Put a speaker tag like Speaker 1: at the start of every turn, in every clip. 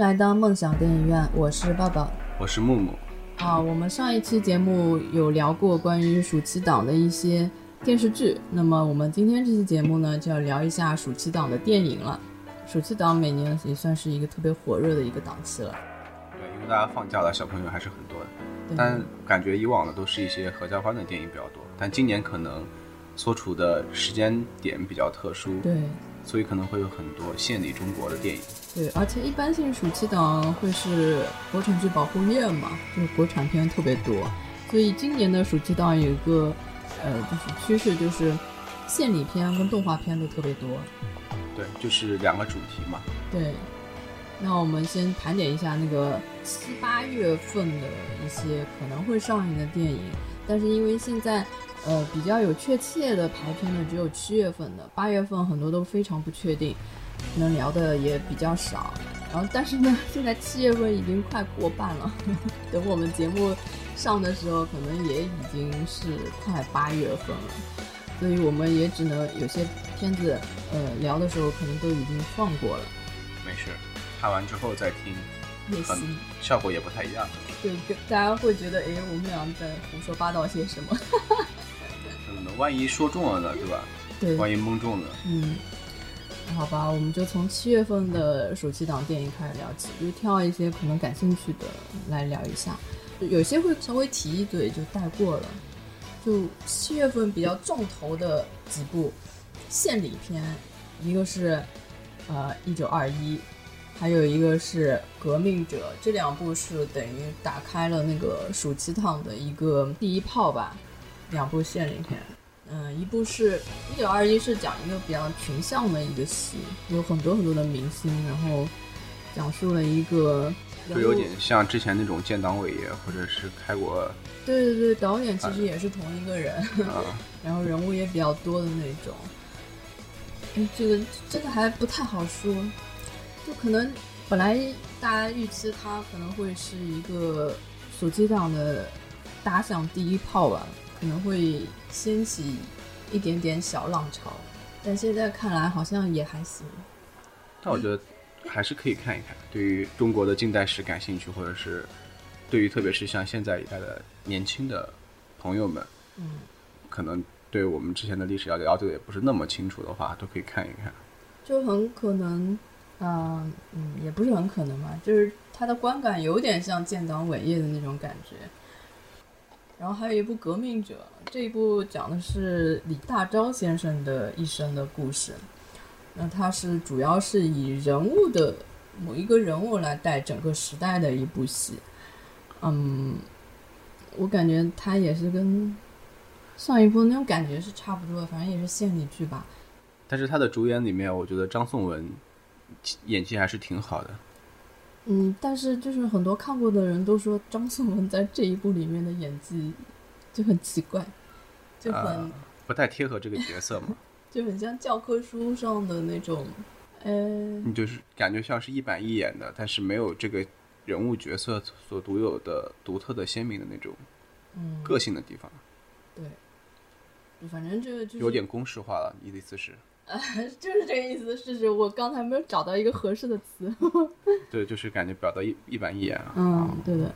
Speaker 1: 来到梦想电影院，我是抱抱。
Speaker 2: 我是木木。
Speaker 1: 啊，我们上一期节目有聊过关于暑期档的一些电视剧，那么我们今天这期节目呢，就要聊一下暑期档的电影了。暑期档每年也算是一个特别火热的一个档期了。
Speaker 2: 对，因为大家放假了，小朋友还是很多的。但感觉以往的都是一些合家欢的电影比较多，但今年可能所处的时间点比较特殊，
Speaker 1: 对
Speaker 2: 所以可能会有很多献礼中国的电影。
Speaker 1: 对，而且一般性暑期档会是国产剧保护月嘛，就是国产片特别多，所以今年的暑期档有一个呃，就是趋势就是献礼片跟动画片都特别多。
Speaker 2: 对，就是两个主题嘛。
Speaker 1: 对，那我们先盘点一下那个七八月份的一些可能会上映的电影，但是因为现在呃比较有确切的排片的只有七月份的，八月份很多都非常不确定，能聊的也比较少。然后但是呢，现在七月份已经快过半了，等我们节目上的时候，可能也已经是快八月份了。所以我们也只能有些片子，呃，聊的时候可能都已经放过了。
Speaker 2: 没事，看完之后再听，很
Speaker 1: 也行，
Speaker 2: 效果也不太一样。
Speaker 1: 对，跟大家会觉得，哎，我们俩在胡说八道些什么？
Speaker 2: 嗯，万一说中了呢，对吧？
Speaker 1: 对，
Speaker 2: 万一蒙中了，
Speaker 1: 嗯，好吧，我们就从七月份的暑期档电影开始聊起，就挑一些可能感兴趣的来聊一下，有些会稍微提一嘴就带过了。就七月份比较重头的几部献礼片，一个是呃一九二一，还有一个是革命者，这两部是等于打开了那个暑期档的一个第一炮吧，两部献礼片。嗯，一部是《一九二一》，是讲一个比较群像的一个戏，有很多很多的明星，然后讲述了一个
Speaker 2: 就有点像之前那种建党伟业，或者是开国
Speaker 1: 对对对，导演其实也是同一个人，
Speaker 2: 啊，
Speaker 1: 然后人物也比较多的那种。嗯，这个这个还不太好说，就可能本来大家预期它可能会是一个暑期档的打响第一炮吧，可能会掀起一点点小浪潮，但现在看来好像也还行。
Speaker 2: 但我觉得还是可以看一看，对于中国的近代史感兴趣，或者是对于特别是像现在一代的年轻的朋友们，
Speaker 1: 嗯，
Speaker 2: 可能对我们之前的历史了解了解的也不是那么清楚的话，都可以看一看。
Speaker 1: 就很可能，嗯、嗯，也不是很可能嘛，就是它的观感有点像建党伟业的那种感觉。然后还有一部《革命者》，这一部讲的是李大钊先生的一生的故事。那它是主要是以人物的某一个人物来带整个时代的一部戏。嗯，我感觉它也是跟上一部那种感觉是差不多的，反正也是献礼剧吧。
Speaker 2: 但是他的主演里面，我觉得张颂文演技还是挺好的。
Speaker 1: 嗯，但是就是很多看过的人都说张颂文在这一部里面的演技就很奇怪，就很、
Speaker 2: 啊不太贴合这个角色嘛，
Speaker 1: 就很像教科书上的那种，呃，
Speaker 2: 你就是感觉像是一板一眼的，但是没有这个人物角色所独有的独特的鲜明的那种
Speaker 1: 嗯，
Speaker 2: 个性的地方，
Speaker 1: 对，反正这个就是
Speaker 2: 有点公式化了。你的意思是？
Speaker 1: 就是这个意思，是指我刚才没有找到一个合适的词。
Speaker 2: 对，就是感觉表达一一板一眼啊。
Speaker 1: 嗯，对的，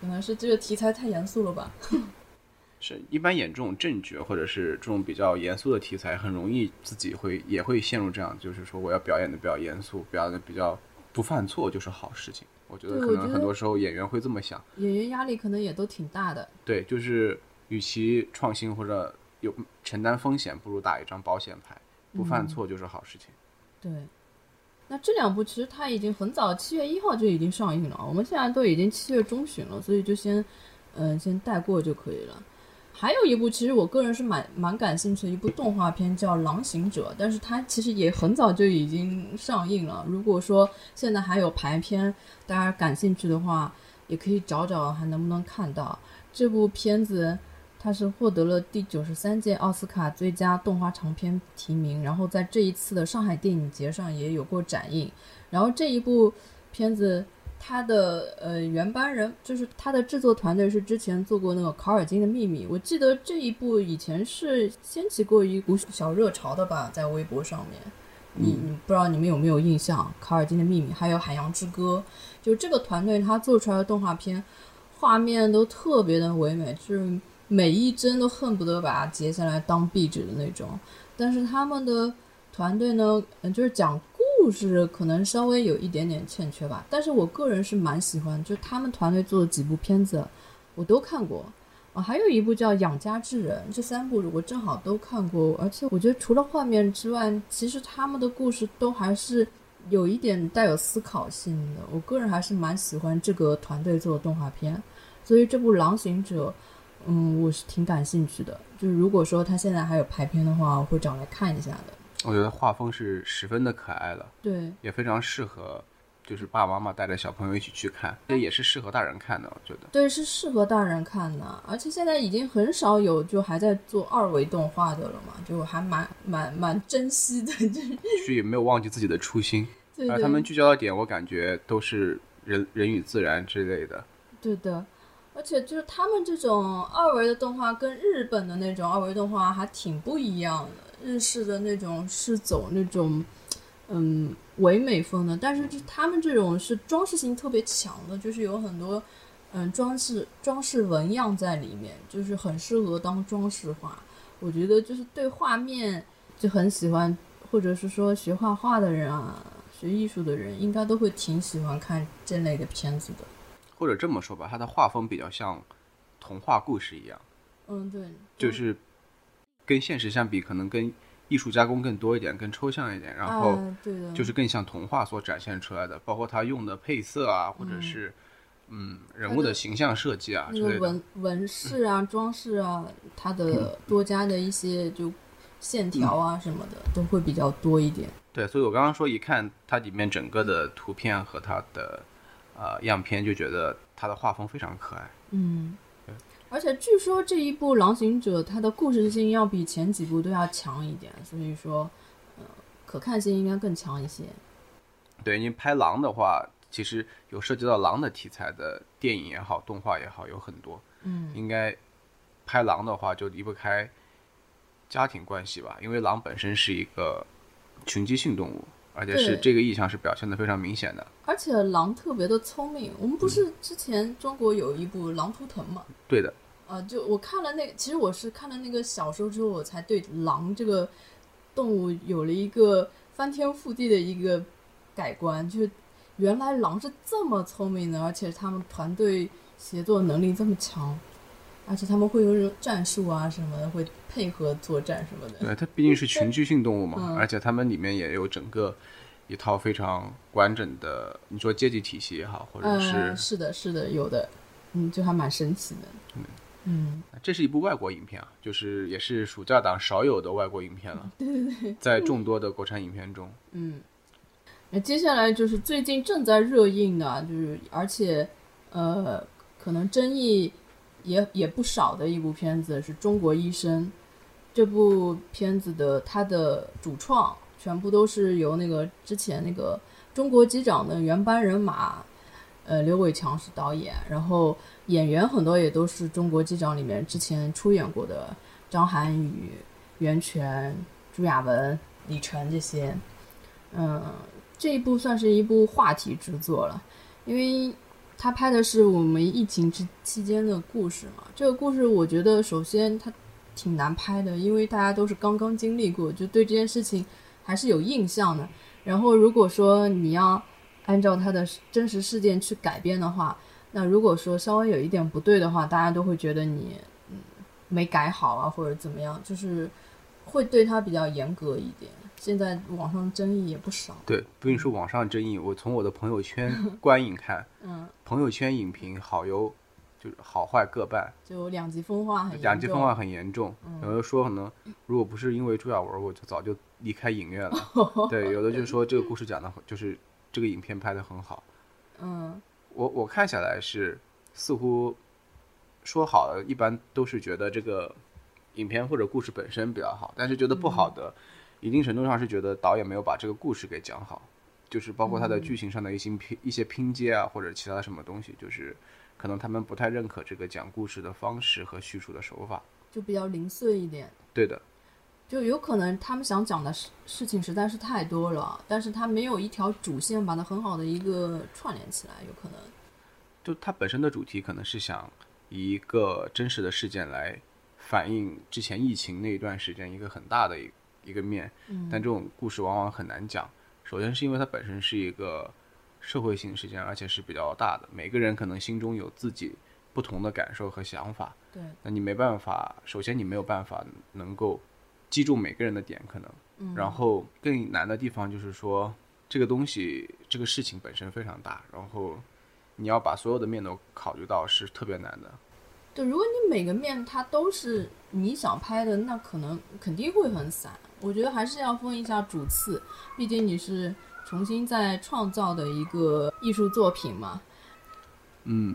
Speaker 1: 可能是这个题材太严肃了吧。
Speaker 2: 是一般演这种正角或者是这种比较严肃的题材，很容易自己会也会陷入这样，就是说我要表演的比较严肃，表演的比较不犯错就是好事情。我觉得可能很多时候演员会这么想，
Speaker 1: 演员压力可能也都挺大的。
Speaker 2: 对，就是与其创新或者有承担风险，不如打一张保险牌，不犯错就是好事情。
Speaker 1: 对，那这两部其实它已经很早，七月一号就已经上映了。我们现在都已经七月中旬了，所以就先，嗯、先带过就可以了。还有一部，其实我个人是蛮蛮感兴趣的一部动画片，叫《狼行者》，但是它其实也很早就已经上映了。如果说现在还有排片，大家感兴趣的话，也可以找找还能不能看到这部片子。它是获得了第九十三届奥斯卡最佳动画长片提名，然后在这一次的上海电影节上也有过展映。然后这一部片子，它的呃原班人就是它的制作团队是之前做过那个《考尔金的秘密》，我记得这一部以前是掀起过一股小热潮的吧，在微博上面。你你不知道你们有没有印象，《卡尔金的秘密》还有《海洋之歌》，就这个团队他做出来的动画片，画面都特别的唯美，就是每一帧都恨不得把它截下来当壁纸的那种。但是他们的团队呢，嗯，就是讲故事可能稍微有一点点欠缺吧。但是我个人是蛮喜欢，就他们团队做的几部片子，我都看过。啊，还有一部叫《养家之人》，这三部我正好都看过，而且我觉得除了画面之外，其实他们的故事都还是有一点带有思考性的。我个人还是蛮喜欢这个团队做的动画片，所以这部《狼行者》，嗯，我是挺感兴趣的。就是如果说他现在还有排片的话，我会找来看一下的。
Speaker 2: 我觉得画风是十分的可爱的，
Speaker 1: 对，
Speaker 2: 也非常适合。就是爸爸妈妈带着小朋友一起去看，这也是适合大人看的，我觉得。
Speaker 1: 对，是适合大人看的，而且现在已经很少有就还在做二维动画的了嘛，就还蛮蛮蛮珍惜的，
Speaker 2: 就是也没有忘记自己的初心。
Speaker 1: 对
Speaker 2: 而他们聚焦的点，我感觉都是人人与自然之类的。
Speaker 1: 对的，而且就是他们这种二维的动画跟日本的那种二维动画还挺不一样的，日式的那种是走那种。嗯，唯美风的，但是就他们这种是装饰性特别强的，就是有很多嗯装饰装饰纹样在里面，就是很适合当装饰画。我觉得就是对画面就很喜欢，或者是说学画画的人啊，学艺术的人应该都会挺喜欢看这类的片子的。
Speaker 2: 或者这么说吧，它的画风比较像童话故事一样。
Speaker 1: 嗯，对，
Speaker 2: 就是跟现实相比，可能跟。艺术加工更多一点，更抽象一点，然后就是更像童话所展现出来的，包括它用的配色啊，或者是嗯人物的形象设计啊，
Speaker 1: 那个纹纹饰啊、装饰啊，它的多加的一些就线条啊什么的都会比较多一点。
Speaker 2: 对，所以我刚刚说一看它里面整个的图片和它的呃样片，就觉得它的画风非常可爱。
Speaker 1: 嗯。而且据说这一部《狼行者》它的故事性要比前几部都要强一点，所以说，呃，可看性应该更强一些。
Speaker 2: 对，因为拍狼的话，其实有涉及到狼的题材的电影也好，动画也好，有很多。
Speaker 1: 嗯。
Speaker 2: 应该拍狼的话，就离不开家庭关系吧，因为狼本身是一个群居性动物。而且是这个意象是表现的非常明显的，
Speaker 1: 而且狼特别的聪明。我们不是之前中国有一部《狼图腾》吗？
Speaker 2: 对的。
Speaker 1: 啊，就我看了那，其实我是看了那个小说之后，我才对狼这个动物有了一个翻天覆地的一个改观。就是原来狼是这么聪明的，而且他们团队协作能力这么强。而且他们会用战术啊什么的，会配合作战什么的。
Speaker 2: 对，它毕竟是群居性动物嘛，而且它们里面也有整个一套非常完整的，你说阶级体系也好，或者是
Speaker 1: 是的，是的，有的，嗯，就还蛮神奇的。嗯嗯，
Speaker 2: 这是一部外国影片啊，就是也是暑假档少有的外国影片了。
Speaker 1: 对对对，
Speaker 2: 在众多的国产影片中，
Speaker 1: 嗯，那接下来就是最近正在热映的，就是而且呃，可能争议。也也不少的一部片子是中国医生，这部片子的它的主创全部都是由那个之前那个中国机长的原班人马，呃，刘伟强是导演，然后演员很多也都是中国机长里面之前出演过的，张涵予、袁泉、朱亚文、李晨这些，嗯，这一部算是一部话题之作了，因为。他拍的是我们疫情之期间的故事嘛？这个故事我觉得首先它挺难拍的，因为大家都是刚刚经历过，就对这件事情还是有印象的。然后如果说你要按照他的真实事件去改编的话，那如果说稍微有一点不对的话，大家都会觉得你嗯没改好啊，或者怎么样，就是会对他比较严格一点。现在网上争议也不少。
Speaker 2: 对，不仅是网上争议，我从我的朋友圈 观影看，
Speaker 1: 嗯，
Speaker 2: 朋友圈影评好优，就是好坏各半，
Speaker 1: 就两极分化很
Speaker 2: 两极分化很严重。有的说可能如果不是因为朱亚文，我就早就离开影院了。对，有的就是说这个故事讲的，就是这个影片拍的很好。
Speaker 1: 嗯，
Speaker 2: 我我看下来是似乎说好的，一般都是觉得这个影片或者故事本身比较好，但是觉得不好的。一定程度上是觉得导演没有把这个故事给讲好，就是包括他的剧情上的一些拼一些拼接啊，或者其他什么东西，就是可能他们不太认可这个讲故事的方式和叙述的手法，
Speaker 1: 就比较零碎一点。
Speaker 2: 对的，
Speaker 1: 就有可能他们想讲的事事情实在是太多了，但是他没有一条主线把它很好的一个串联起来，有可能。
Speaker 2: 就它本身的主题可能是想以一个真实的事件来反映之前疫情那一段时间一个很大的一一个面，但这种故事往往很难讲。首先是因为它本身是一个社会性事件，而且是比较大的，每个人可能心中有自己不同的感受和想法。
Speaker 1: 对，
Speaker 2: 那你没办法，首先你没有办法能够击中每个人的点，可能。
Speaker 1: 嗯
Speaker 2: 然后更难的地方就是说，这个东西这个事情本身非常大，然后你要把所有的面都考虑到是特别难的。
Speaker 1: 对，如果你每个面它都是你想拍的，那可能肯定会很散。我觉得还是要分一下主次，毕竟你是重新再创造的一个艺术作品嘛。
Speaker 2: 嗯，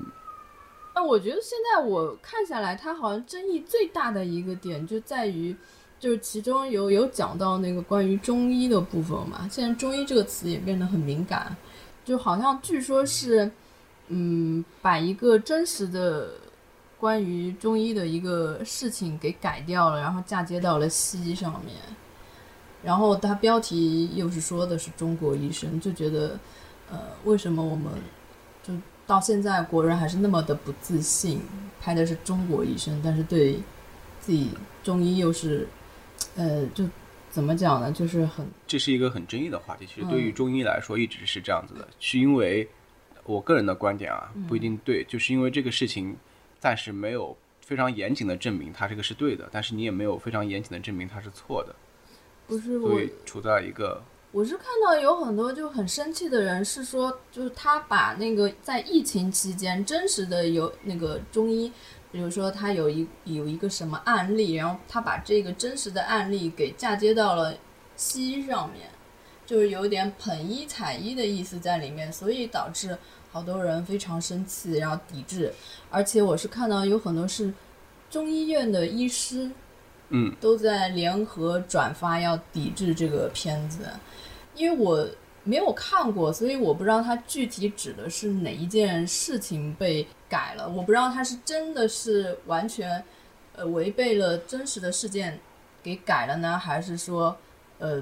Speaker 1: 那我觉得现在我看下来，它好像争议最大的一个点就在于，就是其中有有讲到那个关于中医的部分嘛。现在中医这个词也变得很敏感，就好像据说是，嗯，把一个真实的关于中医的一个事情给改掉了，然后嫁接到了西医上面。然后它标题又是说的是中国医生，就觉得，呃，为什么我们就到现在国人还是那么的不自信，拍的是中国医生，但是对自己中医又是，呃，就怎么讲呢？就是很
Speaker 2: 这是一个很争议的话题。其实
Speaker 1: 嗯
Speaker 2: 对于中医来说，一直是这样子的，是因为我个人的观点啊，不一定对，就是因为这个事情暂时没有非常严谨的证明它这个是对的，但是你也没有非常严谨的证明它是错的，
Speaker 1: 不是我
Speaker 2: 处在一个
Speaker 1: 我是看到有很多就很生气的人，是说就是他把那个在疫情期间真实的有那个中医，比如说他有一有一个什么案例，然后他把这个真实的案例给嫁接到了西医上面，就是有点捧医踩医的意思在里面，所以导致好多人非常生气，然后抵制。而且我是看到有很多是中医院的医师，
Speaker 2: 嗯，
Speaker 1: 都在联合转发要抵制这个片子，因为我没有看过，所以我不知道它具体指的是哪一件事情被改了，我不知道它是真的是完全呃违背了真实的事件给改了呢，还是说呃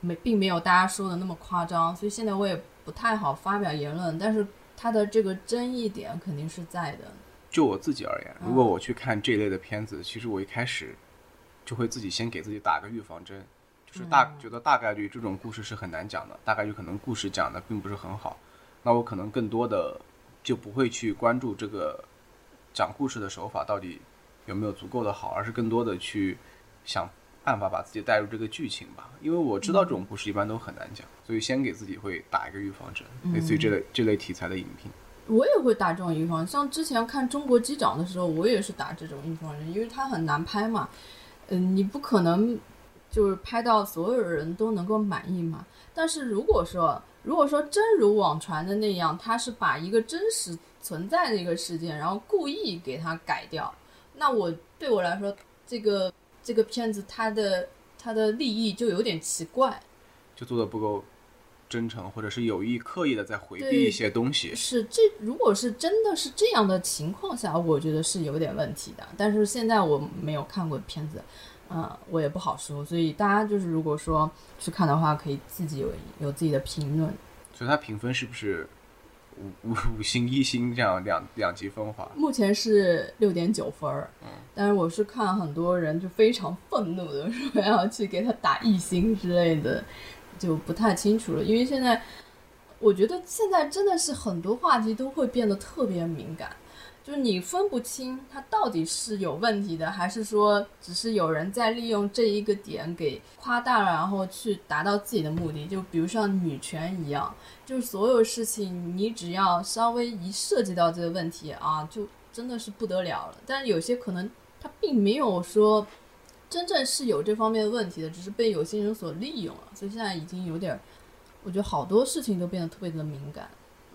Speaker 1: 没并没有大家说的那么夸张，所以现在我也不太好发表言论，但是它的这个争议点肯定是在的。
Speaker 2: 就我自己而言，
Speaker 1: 嗯
Speaker 2: 如果我去看这一类的片子，其实我一开始就会自己先给自己打个预防针，就是大、
Speaker 1: 嗯。
Speaker 2: 觉得大概率这种故事是很难讲的，大概率可能故事讲的并不是很好，那我可能更多的就不会去关注这个讲故事的手法到底有没有足够的好，而是更多的去想办法把自己带入这个剧情吧，因为我知道这种故事一般都很难讲，所以先给自己会打一个预防针，类似于这类这类题材的影片。
Speaker 1: 我也会打这种预防，像之前看《中国机长》的时候，我也是打这种预防针，因为它很难拍嘛，嗯，你不可能就是拍到所有人都能够满意嘛。但是如果说，如果说真如网传的那样，他是把一个真实存在的一个事件，然后故意给它改掉，那我对我来说，这个这个片子它的它的利益就有点奇怪。
Speaker 2: 就做的不够真诚，或者是有意刻意的在回避一些东西。
Speaker 1: 是这如果是真的是这样的情况下，我觉得是有点问题的。但是现在我没有看过片子，嗯、我也不好说。所以大家就是如果说去看的话，可以自己有有自己的评论。
Speaker 2: 所以它评分是不是五五五星一星这样两两极分化？
Speaker 1: 目前是六点九分儿，但是我是看很多人就非常愤怒的说要去给他打一星之类的，就不太清楚了。因为现在我觉得现在真的是很多话题都会变得特别敏感，就是你分不清它到底是有问题的，还是说只是有人在利用这一个点给夸大了，然后去达到自己的目的。就比如像女权一样，就是所有事情你只要稍微一涉及到这个问题啊，就真的是不得了了。但是有些可能它并没有说真正是有这方面的问题的，只是被有些人所利用了，所以现在已经有点儿，我觉得好多事情都变得特别的敏感。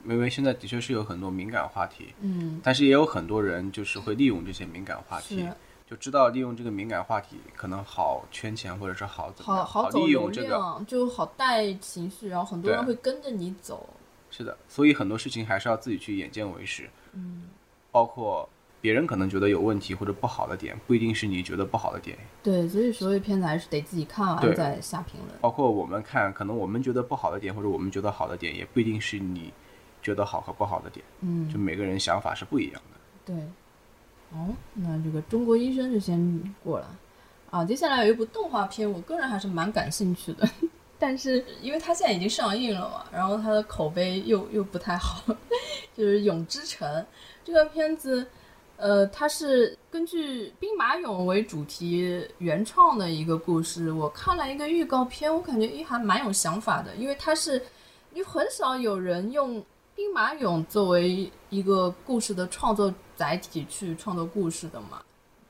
Speaker 2: 因为现在的确是有很多敏感话题，
Speaker 1: 嗯，
Speaker 2: 但是也有很多人就是会利用这些敏感话题，就知道利用这个敏感话题可能好圈钱，或者是好怎么
Speaker 1: 好，
Speaker 2: 好
Speaker 1: 走流
Speaker 2: 利用这个。
Speaker 1: 量，就好带情绪，然后很多人会跟着你走。
Speaker 2: 是的，所以很多事情还是要自己去眼见为实。嗯，包括别人可能觉得有问题或者不好的点，不一定是你觉得不好的点。
Speaker 1: 对，所以所有片子还是得自己看完再下评论。
Speaker 2: 包括我们看，可能我们觉得不好的点，或者我们觉得好的点，也不一定是你觉得好和不好的点。
Speaker 1: 嗯，
Speaker 2: 就每个人想法是不一样的。
Speaker 1: 对。哦，那这个中国医生就先过了。啊，接下来有一部动画片，我个人还是蛮感兴趣的，但是因为它现在已经上映了嘛，然后它的口碑又又不太好，就是《永之城》这个片子，呃，它是根据兵马俑为主题原创的一个故事。我看了一个预告片，我感觉诶还蛮有想法的，因为它是，因为很少有人用兵马俑作为一个故事的创作载体去创作故事的嘛，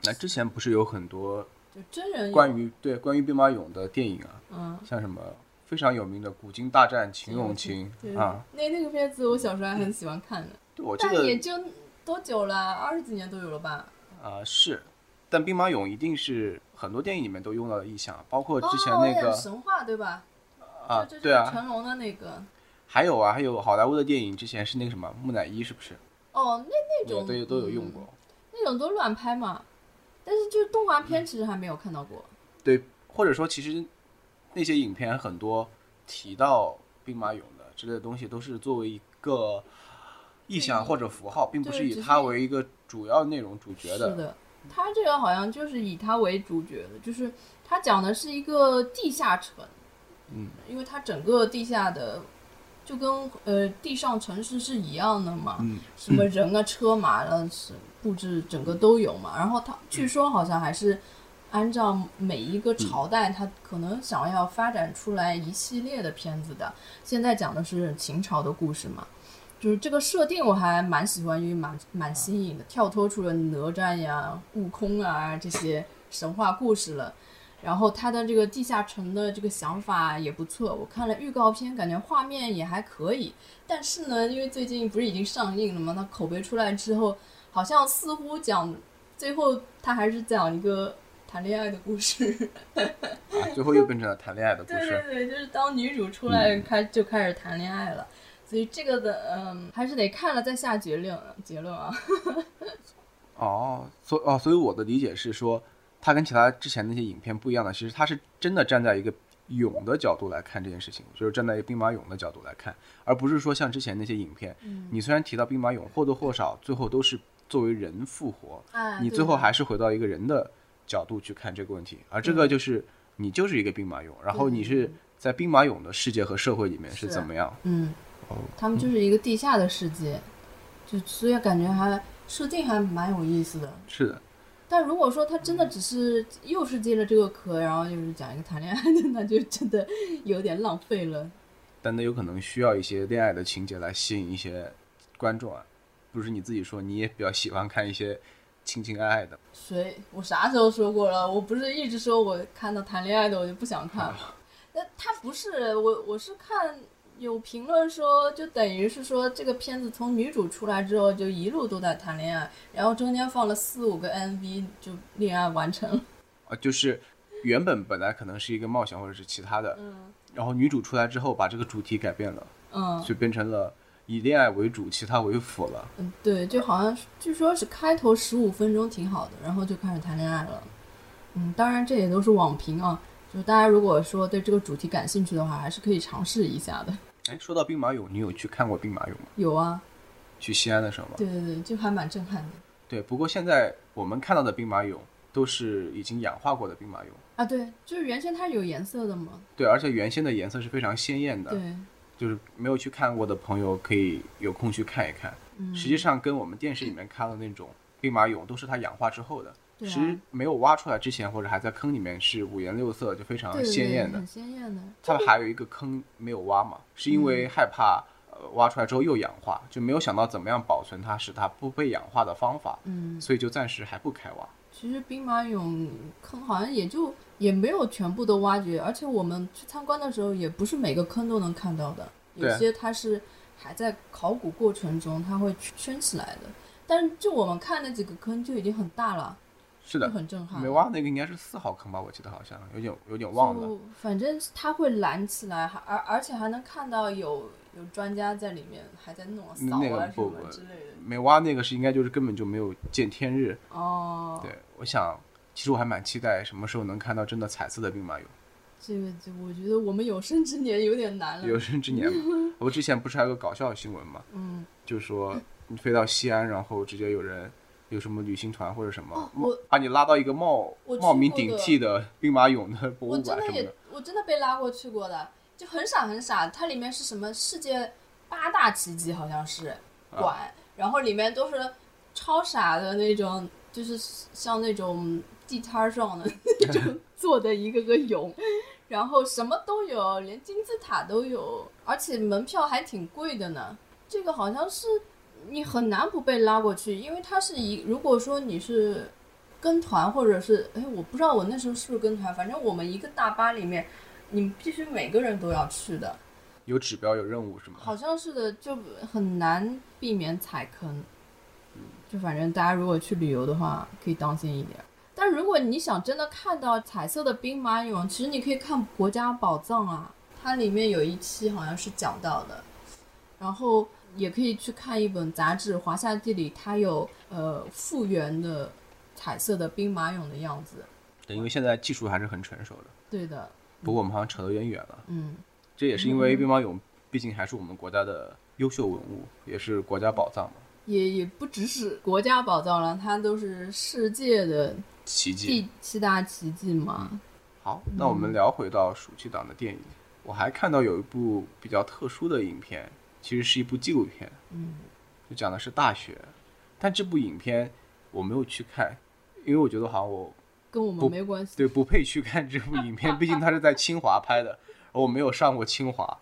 Speaker 2: 那之前不是有很多
Speaker 1: 就真人
Speaker 2: 关于对关于兵马俑的电影啊，
Speaker 1: 嗯。
Speaker 2: 像什么非常有名的《古今大战秦俑情
Speaker 1: 对》
Speaker 2: 啊，
Speaker 1: 那那个片子我小时候还很喜欢看的，
Speaker 2: 对我这个
Speaker 1: 但也就多久了，二十几年都有了吧？
Speaker 2: 啊、是，但兵马俑一定是很多电影里面都用到的意象，包括
Speaker 1: 哦，
Speaker 2: 之前那个、
Speaker 1: 神话对吧？
Speaker 2: 啊，
Speaker 1: 就
Speaker 2: 对啊，
Speaker 1: 成龙的那个。
Speaker 2: 还有啊，还有好莱坞的电影之前是那个什么木乃伊，是不是？
Speaker 1: 哦，那那，种
Speaker 2: 都有都有用
Speaker 1: 嗯
Speaker 2: 过。
Speaker 1: 那种都乱拍嘛。但是就是动画片，其实还没有看到过。
Speaker 2: 对，或者说其实那些影片很多提到兵马俑的之类的东西，都是作为一个意象或者符号，并不是以它为一个主要内容主角的
Speaker 1: 是的，它这个好像就是以它为主角的，就是它讲的是一个地下城，
Speaker 2: 嗯，
Speaker 1: 因为它整个地下的就跟呃地上城市是一样的嘛，
Speaker 2: 嗯，
Speaker 1: 什么人啊、车马啊是布置整个都有嘛。然后它据说好像还是按照每一个朝代，它可能想要发展出来一系列的片子的。现在讲的是秦朝的故事嘛，就是这个设定我还蛮喜欢，因为蛮蛮新颖的，跳脱出了哪吒呀、悟空啊这些神话故事了。然后他的这个地下城的这个想法也不错，我看了预告片，感觉画面也还可以。但是呢，因为最近不是已经上映了吗？它口碑出来之后，好像似乎讲最后他还是讲一个谈恋爱的故事。
Speaker 2: 啊，最后又变成了谈恋爱的故
Speaker 1: 对
Speaker 2: 事。
Speaker 1: 对对，就是当女主出来开、就开始谈恋爱了。所以这个的嗯，还是得看了再下结论结论啊。
Speaker 2: 哦，所哦，所以我的理解是说，它跟其他之前那些影片不一样的，其实它是真的站在一个勇的角度来看这件事情，就是站在一个兵马俑的角度来看，而不是说像之前那些影片，
Speaker 1: 嗯
Speaker 2: 你虽然提到兵马俑，或多或少最后都是作为人复活，
Speaker 1: 啊，
Speaker 2: 你最后还是回到一个人的角度去看这个问题，而这个就是你就是一个兵马俑，然后你是在兵马俑的世界和社会里面是
Speaker 1: 是
Speaker 2: 怎么样？
Speaker 1: 嗯
Speaker 2: 哦，
Speaker 1: 他们就是一个地下的世界，就所以感觉还设定还蛮有意思的。
Speaker 2: 是的，
Speaker 1: 但如果说他真的只是又是接了这个壳，然后就是讲一个谈恋爱的，那就真的有点浪费了。
Speaker 2: 但那有可能需要一些恋爱的情节来吸引一些观众啊，不是你自己说你也比较喜欢看一些情情爱爱的，
Speaker 1: 谁？我啥时候说过了？我不是一直说我看到谈恋爱的我就不想看。那他不是我，我是看有评论说，就等于是说这个片子从女主出来之后就一路都在谈恋爱，然后中间放了四五个 MV 就恋爱完成了。
Speaker 2: 啊，就是原本本来可能是一个冒险或者是其他的，
Speaker 1: 嗯
Speaker 2: 然后女主出来之后把这个主题改变了，
Speaker 1: 嗯
Speaker 2: 就变成了以恋爱为主，其他为辅了。
Speaker 1: 嗯，对，就好像据说是开头十五分钟挺好的，然后就开始谈恋爱了。嗯，当然这也都是网评啊，就是大家如果说对这个主题感兴趣的话，还是可以尝试一下的。
Speaker 2: 哎，说到兵马俑，你有去看过兵马俑吗？
Speaker 1: 有啊，
Speaker 2: 去西安的时候吗？
Speaker 1: 对对对，就还蛮震撼的
Speaker 2: 对，不过现在我们看到的兵马俑都是已经氧化过的兵马俑，
Speaker 1: 啊。对，就是原先它是有颜色的嘛。
Speaker 2: 对，而且原先的颜色是非常鲜艳的，
Speaker 1: 对，
Speaker 2: 就是没有去看过的朋友可以有空去看一看。
Speaker 1: 嗯，
Speaker 2: 实际上跟我们电视里面看的那种兵马俑都是它氧化之后的，其实没有挖出来之前或者还在坑里面是五颜六色，就非常鲜艳的
Speaker 1: 很。鲜艳的。
Speaker 2: 他们还有一个坑没有挖嘛，是因为害怕呃挖出来之后又氧化，就没有想到怎么样保存它使它不被氧化的方法，
Speaker 1: 嗯，
Speaker 2: 所以就暂时还不开挖。
Speaker 1: 其实兵马俑坑好像也就也没有全部都挖掘，而且我们去参观的时候，也不是每个坑都能看到的，有些它是还在考古过程中，它会圈起来的。但是就我们看那几个坑就已经很大了，
Speaker 2: 是的
Speaker 1: 就，很震撼。
Speaker 2: 没挖那个应该是四号坑吧，我记得好像有点有点忘了。
Speaker 1: 反正它会拦起来，还而而且还能看到有有专家在里面还在弄扫
Speaker 2: 那个
Speaker 1: 啊什么之类的。
Speaker 2: 没挖那个是应该就是根本就没有见天日。
Speaker 1: 哦，
Speaker 2: 对，我想其实我还蛮期待什么时候能看到真的彩色的兵马俑。
Speaker 1: 这个就我觉得我们有生之年有点难了。
Speaker 2: 有生之年嘛。我之前不是还有个搞笑新闻嘛，
Speaker 1: 嗯，
Speaker 2: 就是说你飞到西安，然后直接有人有什么旅行团或者什么，
Speaker 1: 哦我
Speaker 2: 把你拉到一个冒冒名顶替的兵马俑的博
Speaker 1: 我
Speaker 2: 物
Speaker 1: 真的也
Speaker 2: 馆什么的。
Speaker 1: 我真的被拉过去过的，就很傻很傻。它里面是什么世界八大奇迹好像是
Speaker 2: 啊
Speaker 1: 馆，然后里面都是超傻的那种，就是像那种地摊儿上的 那种做的一个个俑，然后什么都有，连金字塔都有，而且门票还挺贵的呢。这个好像是你很难不被拉过去，因为它是一，如果说你是跟团或者是，哎，我不知道我那时候是不是跟团，反正我们一个大巴里面，你们必须每个人都要去的，
Speaker 2: 有指标有任务是吗？
Speaker 1: 好像是的，就很难避免踩坑。就反正大家如果去旅游的话，可以当心一点。但如果你想真的看到彩色的兵马俑，其实你可以看《国家宝藏》啊，它里面有一期好像是讲到的，然后也可以去看一本杂志《华夏地理》，它有呃复原的彩色的兵马俑的样子。
Speaker 2: 对，因为现在技术还是很成熟的。
Speaker 1: 对的，
Speaker 2: 不过我们好像扯得有点远了，
Speaker 1: 嗯，
Speaker 2: 这也是因为兵马俑毕竟还是我们国家的优秀文物，也是国家宝藏嘛，
Speaker 1: 也也不只是国家宝藏了，它都是世界的
Speaker 2: 奇迹。
Speaker 1: 第七大奇迹嘛。
Speaker 2: 好，那我们聊回到暑期档的电影，我还看到有一部比较特殊的影片，其实是一部纪录片，
Speaker 1: 嗯，
Speaker 2: 就讲的是大学，但这部影片我没有去看，因为我觉得好像我
Speaker 1: 跟我们没关系。
Speaker 2: 对不配去看这部影片，毕竟它是在清华拍的，而我没有上过清华。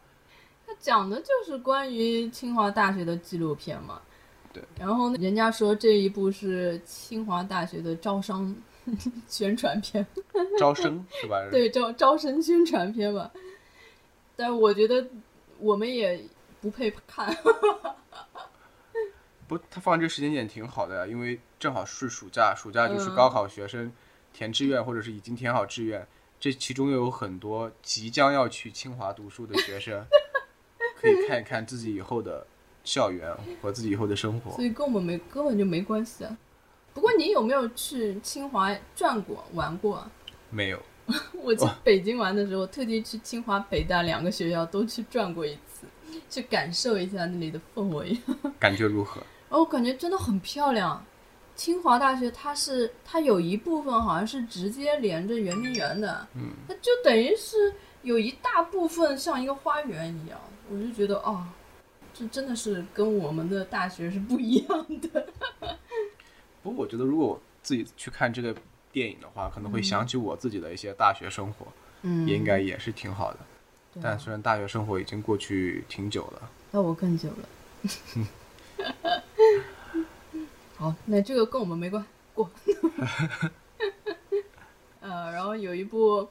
Speaker 1: 它讲的就是关于清华大学的纪录片嘛。
Speaker 2: 对。
Speaker 1: 然后人家说这一部是清华大学的招商 宣传片，
Speaker 2: 招生是吧？
Speaker 1: 对招招生宣传片吧。但我觉得我们也不配看。
Speaker 2: 不，他放这个时间点挺好的呀，因为正好是暑假，暑假就是
Speaker 1: 嗯
Speaker 2: 高考学生填志愿或者是已经填好志愿，这其中又有很多即将要去清华读书的学生，可以看一看自己以后的校园和自己以后的生活
Speaker 1: 所。以跟我们没根本就没关系啊。不过你有没有去清华转过玩过啊？
Speaker 2: 没有，
Speaker 1: 我去北京玩的时候，特地去清华、北大两个学校都去转过一次，去感受一下那里的氛围。
Speaker 2: 感觉如何？
Speaker 1: 哦，我感觉真的很漂亮。清华大学它是它有一部分好像是直接连着圆明园的，
Speaker 2: 嗯，
Speaker 1: 它就等于是有一大部分像一个花园一样，我就觉得哦，这真的是跟我们的大学是不一样的。
Speaker 2: 不过我觉得如果我自己去看这个电影的话，可能会想起我自己的一些大学生活，
Speaker 1: 嗯，
Speaker 2: 也应该也是挺好的。但虽然大学生活已经过去挺久了，
Speaker 1: 那我更久了。好，那这个跟我们没关，过。呃，然后有一部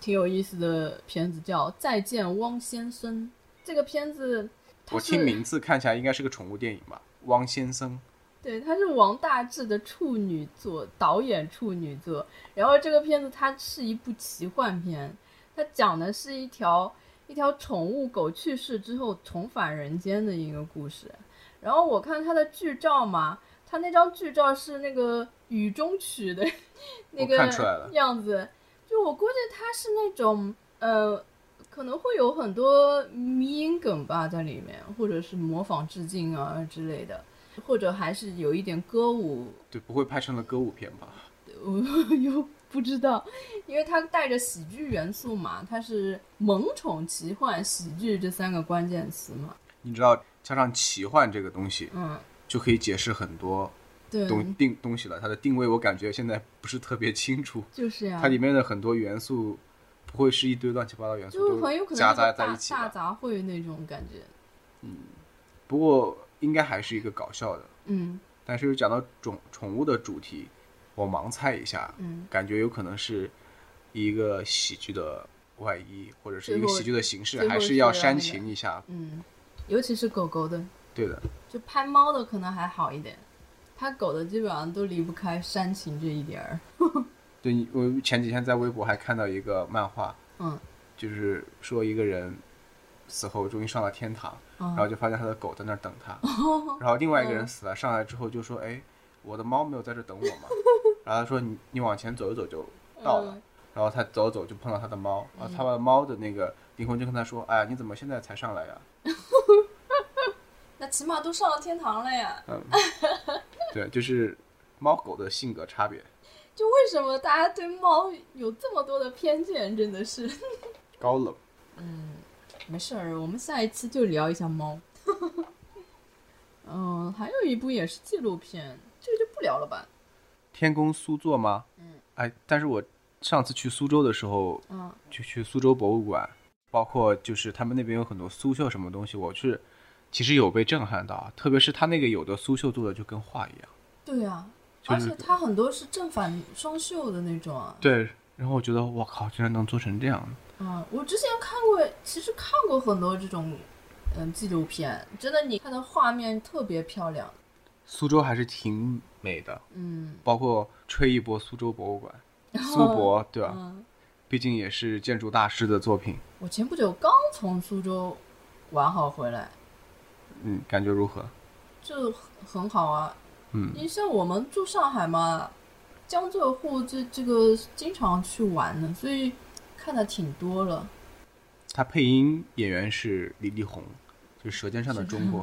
Speaker 1: 挺有意思的片子叫《再见汪先生》，这个片子
Speaker 2: 我听名字看起来应该是个宠物电影吧？汪先生，
Speaker 1: 对，它是王大治的处女作，导演处女作。然后这个片子它是一部奇幻片，它讲的是一条一条宠物狗去世之后重返人间的一个故事。然后我看它的剧照嘛，它那张剧照是那个雨中曲的 那个样子，就我估计它是那种呃。可能会有很多迷因梗吧在里面，或者是模仿致敬啊之类的。或者还是有一点歌舞，
Speaker 2: 对，不会拍成了歌舞片吧？
Speaker 1: 我又不知道，因为它带着喜剧元素嘛，它是萌宠、奇幻、喜剧这三个关键词嘛。
Speaker 2: 你知道，加上奇幻这个东西，
Speaker 1: 嗯，
Speaker 2: 就可以解释很多
Speaker 1: 对，
Speaker 2: 东定东西了。它的定位我感觉现在不是特别清楚，
Speaker 1: 就是呀
Speaker 2: 它，里面的很多元素不会是一堆乱七八糟元素
Speaker 1: 就
Speaker 2: 都夹
Speaker 1: 很有可能是大
Speaker 2: 杂在一起的。
Speaker 1: 大杂烩那种感觉。
Speaker 2: 嗯不过应该还是一个搞笑的。
Speaker 1: 嗯
Speaker 2: 但是讲到宠宠物的主题，我盲猜一下，
Speaker 1: 嗯，
Speaker 2: 感觉有可能是一个喜剧的外衣，或者是一个喜剧的形式，还是要煽情一下。
Speaker 1: 嗯，尤其是狗狗的，
Speaker 2: 对的，
Speaker 1: 就拍猫的可能还好一点，拍狗的基本上都离不开煽情这一点儿。
Speaker 2: 对，我前几天在微博还看到一个漫画，
Speaker 1: 嗯。
Speaker 2: 就是说一个人死后终于上了天堂，
Speaker 1: 嗯。
Speaker 2: 然后就发现他的狗在那儿等他，然后另外一个人死了上来之后就说：“哎，我的猫没有在这等我吗？” 然后他说：“你你往前走一走就到了。
Speaker 1: 嗯
Speaker 2: 然后他走走就碰到他的猫，然后他把猫的那个灵魂就跟他说：“哎呀，你怎么现在才上来呀
Speaker 1: 那起码都上了天堂了呀。？”
Speaker 2: 嗯，对，就是猫狗的性格差别，
Speaker 1: 就为什么大家对猫有这么多的偏见，真的是。
Speaker 2: 高冷。
Speaker 1: 嗯没事儿，我们下一期就聊一下猫。嗯，还有一部也是纪录片，这个就不聊了吧。
Speaker 2: 天宫苏作吗？
Speaker 1: 嗯，
Speaker 2: 哎，但是我上次去苏州的时候，
Speaker 1: 嗯，
Speaker 2: 就去苏州博物馆，包括就是他们那边有很多苏绣什么东西，我是其实有被震撼到，特别是他那个有的苏绣做的就跟画一样，
Speaker 1: 对呀、
Speaker 2: 就是
Speaker 1: 而且它很多是正反双绣的那种啊。
Speaker 2: 对，然后我觉得我靠，居然能做成这样，
Speaker 1: 嗯，我之前看过，其实看过很多这种嗯纪录片，真的你看的画面特别漂亮。
Speaker 2: 苏州还是挺美的，
Speaker 1: 嗯，
Speaker 2: 包括吹一波苏州博物馆，苏博对吧？
Speaker 1: 嗯，
Speaker 2: 毕竟也是建筑大师的作品，
Speaker 1: 我前不久刚从苏州玩好回来，
Speaker 2: 嗯，感觉如何？
Speaker 1: 就很好啊。
Speaker 2: 嗯，
Speaker 1: 你像我们住上海嘛，江浙沪这这个经常去玩的，所以看的挺多了。
Speaker 2: 他配音演员是李丽宏，就是《舌尖上的中国》，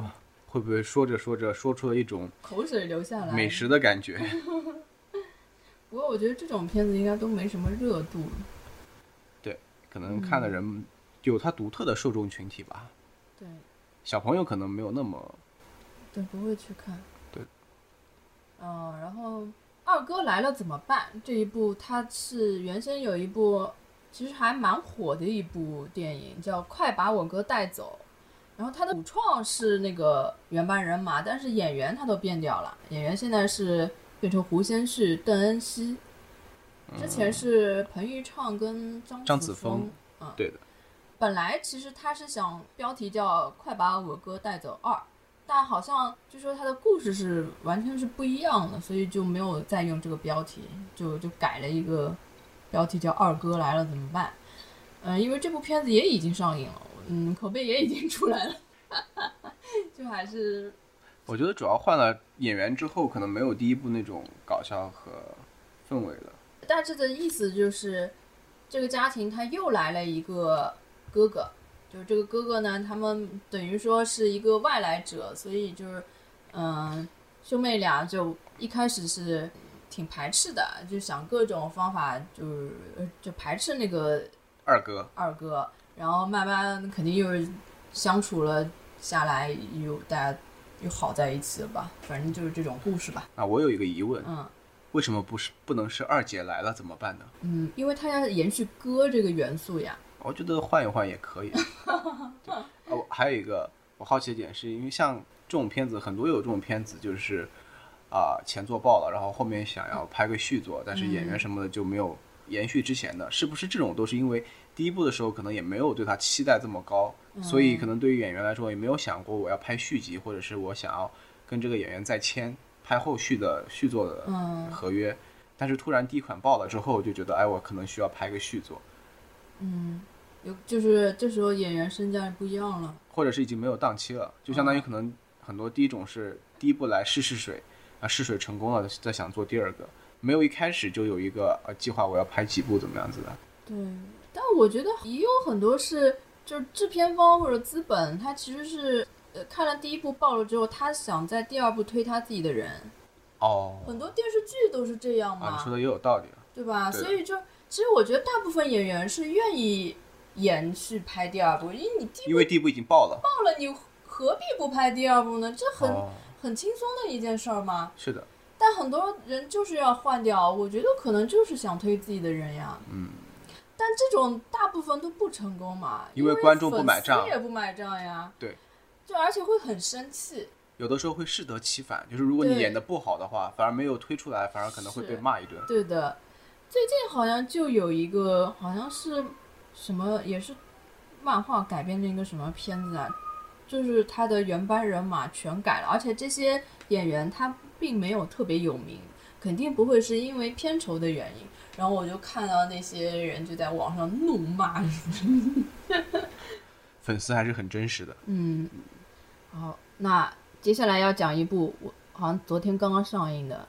Speaker 2: 会不会说着说着说出了一种
Speaker 1: 口水流下来。
Speaker 2: 美食的感觉？
Speaker 1: 不过我觉得这种片子应该都没什么热度。
Speaker 2: 对可能看的人有他独特的受众群体吧。
Speaker 1: 对
Speaker 2: 小朋友可能没有那么
Speaker 1: 对，不会去看。
Speaker 2: 对。
Speaker 1: 嗯、然后二哥来了怎么办？这一部它是原先有一部其实还蛮火的一部电影，叫《快把我哥带走》。然后他的主创是那个原班人马，但是演员他都变掉了。演员现在是变成胡先煦、邓恩熙，之前是彭昱畅跟张
Speaker 2: 张子
Speaker 1: 子枫
Speaker 2: 嗯。对的，
Speaker 1: 本来其实他是想标题叫《快把我哥带走二》，但好像据说他的故事是完全是不一样的，所以就没有再用这个标题，就就改了一个标题叫《二哥来了怎么办》。嗯、因为这部片子也已经上映了，嗯，口碑也已经出来了，就还是
Speaker 2: 我觉得主要换了演员之后，可能没有第一部那种搞笑和氛围了。
Speaker 1: 大致的意思就是，这个家庭他又来了一个哥哥，就是这个哥哥呢，他们等于说是一个外来者，所以就是，嗯、兄妹俩就一开始是挺排斥的，就想各种方法就是呃就排斥那个
Speaker 2: 二哥，
Speaker 1: 二哥，然后慢慢肯定又是相处了下来，又大家又好在一起了吧，反正就是这种故事吧，
Speaker 2: 啊，我有一个疑问，
Speaker 1: 嗯。
Speaker 2: 为什么不是不能是二姐来了怎么办呢？
Speaker 1: 嗯，因为他要延续歌这个元素呀。
Speaker 2: 我觉得换一换也可以。对，啊，我还有一个我好奇的点是，因为像这种片子，很多有这种片子就是啊、前作爆了，然后后面想要拍个续作，但是演员什么的就没有延续之前的，是不是这种都是因为第一部的时候可能也没有对他期待这么高，所以可能对于演员来说也没有想过我要拍续集，或者是我想要跟这个演员再签拍后续的续作的
Speaker 1: 嗯
Speaker 2: 合约。但是突然第一款爆了之后，就觉得哎，我可能需要拍个续作，
Speaker 1: 嗯，有就是这时候演员身价不一样了。
Speaker 2: 或者是已经没有档期了，就相当于可能很多第一种是第一部来试试水，啊试水成功了，再想做第二个，没有一开始就有一个呃计划我要拍几部怎么样子的。
Speaker 1: 对，但我觉得也有很多是就是制片方或者资本，他其实是呃看了第一部爆了之后，他想在第二部推他自己的人。
Speaker 2: 哦，
Speaker 1: 很多电视剧都是这样嘛，
Speaker 2: 啊，你说的也有道理啊。
Speaker 1: 对吧？
Speaker 2: 对
Speaker 1: 所以就其实我觉得大部分演员是愿意延续拍第二部，因为你第一
Speaker 2: 因为第一部已经爆了。
Speaker 1: 爆了，你何必不拍第二部呢？这很、
Speaker 2: 哦，
Speaker 1: 很轻松的一件事儿嘛。
Speaker 2: 是的，
Speaker 1: 但很多人就是要换掉，我觉得可能就是想推自己的人呀。
Speaker 2: 嗯，
Speaker 1: 但这种大部分都不成功嘛，因
Speaker 2: 因为观众不买账
Speaker 1: 粉丝也不买账呀。
Speaker 2: 对，
Speaker 1: 就而且会很生气。
Speaker 2: 有的时候会适得其反，就是如果你演的不好的话，反而没有推出来，反而可能会被骂一顿。
Speaker 1: 对的，最近好像就有一个，好像是什么，也是漫画改编的一个什么片子啊，就是他的原班人马全改了，而且这些演员他并没有特别有名，肯定不会是因为片酬的原因。然后我就看到那些人就在网上怒骂，
Speaker 2: 粉丝还是很真实的。
Speaker 1: 嗯，好，那接下来要讲一部我好像昨天刚刚上映的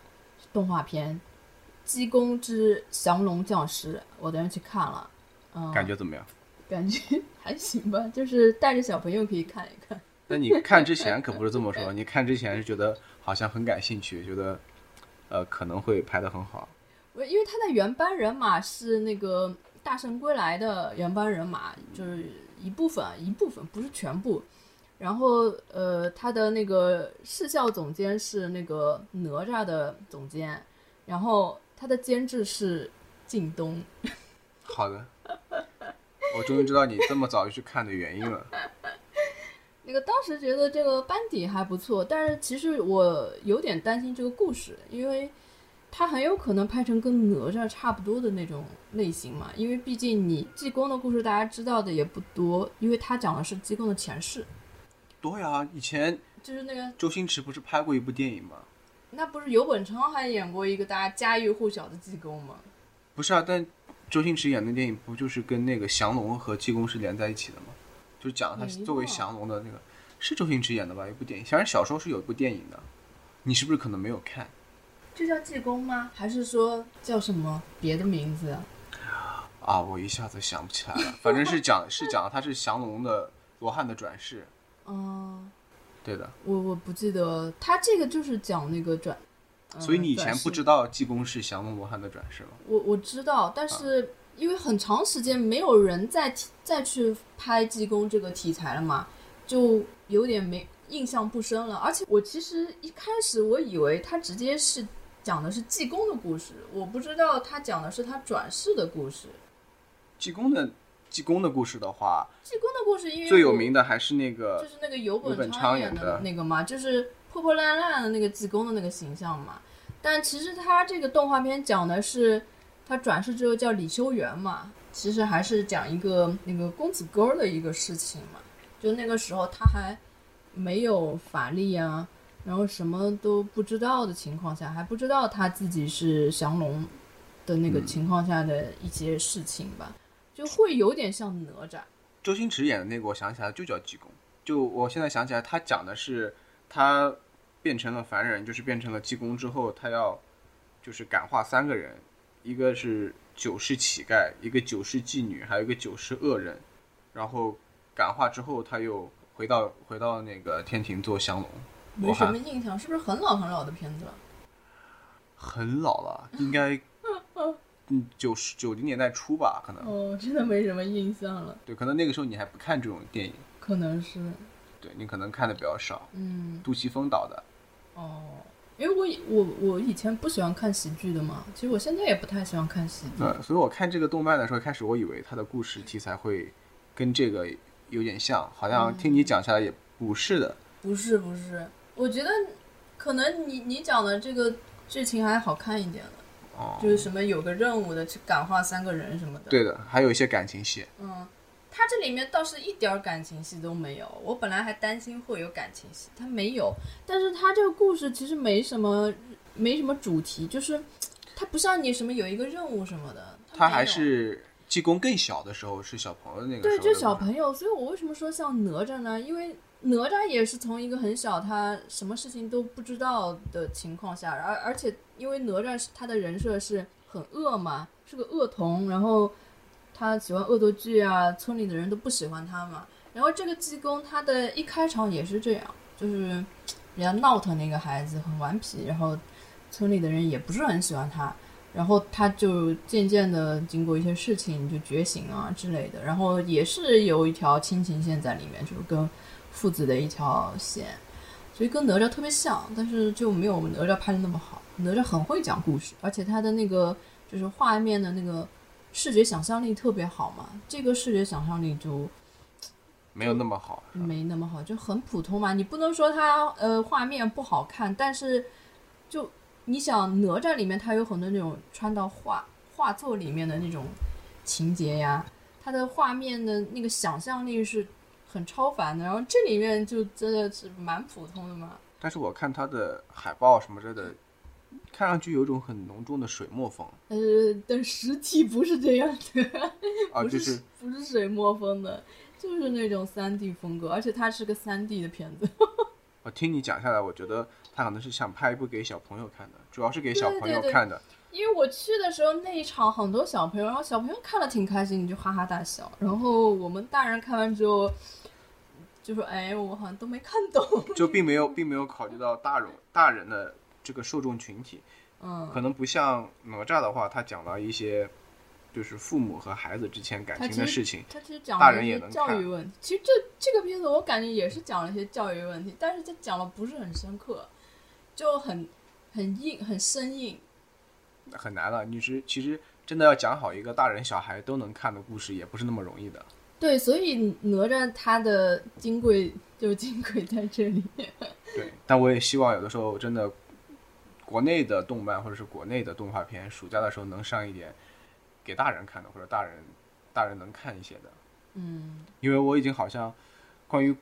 Speaker 1: 动画片《鸡公之降龙降师》，我昨天去看了，嗯，
Speaker 2: 感觉怎么样？
Speaker 1: 感觉还行吧，就是带着小朋友可以看一看。
Speaker 2: 那你看之前可不是这么说，你看之前是觉得好像很感兴趣，觉得呃可能会拍得很好。
Speaker 1: 我因为他的原班人马是那个《大圣归来》的原班人马，就是一部分，一部分不是全部。然后呃，他的那个视效总监是那个哪吒的总监，然后他的监制是靳东。
Speaker 2: 好的，我终于知道你这么早就去看的原因了。
Speaker 1: 那个当时觉得这个班底还不错，但是其实我有点担心这个故事，因为它很有可能拍成跟哪吒差不多的那种类型嘛。因为毕竟你济公的故事大家知道的也不多，因为他讲的是济公的前世。
Speaker 2: 对呀，以前
Speaker 1: 就是那个
Speaker 2: 周星驰不是拍过一部电影吗？
Speaker 1: 那不是游本昌还演过一个大家家喻户晓的济公吗？
Speaker 2: 不是啊，但周星驰演的电影不就是跟那个降龙和济公是连在一起的吗？就讲他作为降龙的那个，是周星驰演的吧？一部电影，反正小时候是有一部电影的，你是不是可能没有看？
Speaker 1: 就叫济公吗？还是说叫什么别的名字？
Speaker 2: 啊，我一下子想不起来了。反正是讲 是讲他是降龙的罗汉的转世。
Speaker 1: 嗯，
Speaker 2: 对的。
Speaker 1: 我我不记得，他这个就是讲那个转。
Speaker 2: 所以你以前不知道济公是降龙罗汉的转世吗？
Speaker 1: 我我知道，但是。因为很长时间没有人再再去拍济公这个题材了嘛，就有点没印象不深了。而且我其实一开始我以为他直接是讲的是济公的故事，我不知道他讲的是他转世的故事。
Speaker 2: 济公的济公的故事的话，
Speaker 1: 济公的故事因为
Speaker 2: 最有名的还是那个
Speaker 1: 就是那个游
Speaker 2: 本
Speaker 1: 昌
Speaker 2: 演
Speaker 1: 的那个嘛，就是破破烂烂的那个济公的那个形象嘛。但其实他这个动画片讲的是。他转世之后叫李修缘嘛，其实还是讲一个那个公子哥的一个事情嘛。就那个时候他还没有法力啊，然后什么都不知道的情况下，还不知道他自己是降龙的那个情况下的一些事情吧，就会有点像哪吒。
Speaker 2: 周星驰演的那个，我想起来就叫济公。就我现在想起来，他讲的是他变成了凡人，就是变成了济公之后，他要就是感化三个人。一个是九世乞丐，一个九世妓女，还有一个九世恶人，然后感化之后，他又回到回到那个天庭做降龙。
Speaker 1: 没什么印象，是不是很老很老的片子了？
Speaker 2: 很老了，应该 嗯九十九零年代初吧，可能。
Speaker 1: 哦，真的没什么印象了。
Speaker 2: 对，可能那个时候你还不看这种电影。
Speaker 1: 可能是。
Speaker 2: 对你可能看的比较少。
Speaker 1: 嗯。
Speaker 2: 杜琪峰导的。
Speaker 1: 哦。因为我我我以前不喜欢看喜剧的嘛，其实我现在也不太喜欢看喜剧。
Speaker 2: 对，所以我看这个动漫的时候，开始我以为它的故事题材会跟这个有点像，好像听你讲下来也不是的。
Speaker 1: 不是不是，我觉得可能你你讲的这个剧情还好看一点的，
Speaker 2: 哦，
Speaker 1: 就是什么有个任务的去感化三个人什么的。
Speaker 2: 对的，还有一些感情戏。
Speaker 1: 嗯。他这里面倒是一点感情戏都没有，我本来还担心会有感情戏，他没有。但是他这个故事其实没什么，没什么主题，就是他不像你什么有一个任务什么的。
Speaker 2: 他还是济公更小的时候是小朋友那个。
Speaker 1: 对，就小朋友。所以我为什么说像哪吒呢？因为哪吒也是从一个很小，他什么事情都不知道的情况下，而而且因为哪吒他的人设是很恶嘛，是个恶童，然后。他喜欢恶作剧啊，村里的人都不喜欢他嘛。然后这个济公，他的一开场也是这样，就是人家闹腾那个孩子很顽皮，然后村里的人也不是很喜欢他。然后他就渐渐的经过一些事情就觉醒啊之类的，然后也是有一条亲情线在里面，就是跟父子的一条线，所以跟哪吒特别像，但是就没有哪吒拍的那么好。哪吒很会讲故事，而且他的那个就是画面的那个。视觉想象力特别好嘛，这个视觉想象力就
Speaker 2: 没有那么好，
Speaker 1: 没那么好，就很普通嘛。你不能说他呃画面不好看，但是就你想哪吒里面它有很多那种穿到画画作里面的那种情节呀，它的画面的那个想象力是很超凡的。然后这里面就真的是蛮普通的嘛。
Speaker 2: 但是我看它的海报什么之类的。看上去有一种很浓重的水墨风
Speaker 1: 呃，但实体不是这样的，
Speaker 2: 啊，
Speaker 1: 不
Speaker 2: 就是
Speaker 1: 不是水墨风的，就是那种三 D 风格，而且它是个三 D 的片子。
Speaker 2: 我听你讲下来，我觉得他可能是想拍一部给小朋友看的，主要是给小朋友看的。
Speaker 1: 因为我去的时候那一场很多小朋友，然后小朋友看了挺开心，就哈哈大笑。然后我们大人看完之后，就说：“哎，我好像都没看懂。
Speaker 2: 就并没有并没有考虑到大人大人的这个受众群体，”
Speaker 1: 嗯，
Speaker 2: 可能不像哪吒的话，他讲了一些就是父母和孩子之间感情的事情。
Speaker 1: 他其实讲
Speaker 2: 大人
Speaker 1: 了一些教
Speaker 2: 也能看
Speaker 1: 育问题。其实这这个片子我感觉也是讲了一些教育问题，但是他讲的不是很深刻，就很很硬，很生硬。
Speaker 2: 很难了。你是其实真的要讲好一个大人小孩都能看的故事，也不是那么容易的。
Speaker 1: 对，所以哪吒他的金贵就金贵在这里。
Speaker 2: 对，但我也希望有的时候真的，国内的动漫或者是国内的动画片，暑假的时候能上一点给大人看的，或者大人大人能看一些的。
Speaker 1: 嗯
Speaker 2: 因为我已经好像关于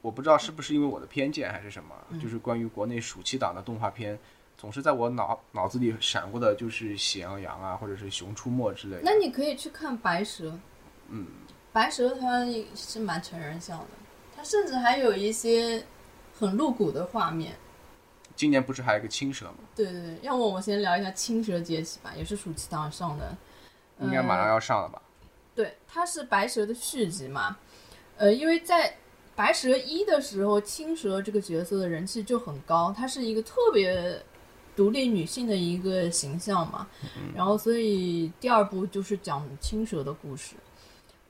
Speaker 2: 我不知道是不是因为我的偏见还是什么，就是关于国内暑期档的动画片，总是在我脑脑子里闪过的就是《喜羊羊》啊，或者是《熊出没》之类的。
Speaker 1: 那你可以去看白蛇。
Speaker 2: 嗯，
Speaker 1: 白蛇它是蛮成人向的，它甚至还有一些很露骨的画面。
Speaker 2: 今年不是还有一个青蛇吗？
Speaker 1: 对对对，要么我们先聊一下《青蛇劫起》吧，也是暑期档上的。
Speaker 2: 应该马上要上了吧？
Speaker 1: 对，它是白蛇的续集嘛。呃，因为在白蛇一的时候，青蛇这个角色的人气就很高，她是一个特别独立女性的一个形象嘛。然后，所以第二部就是讲青蛇的故事。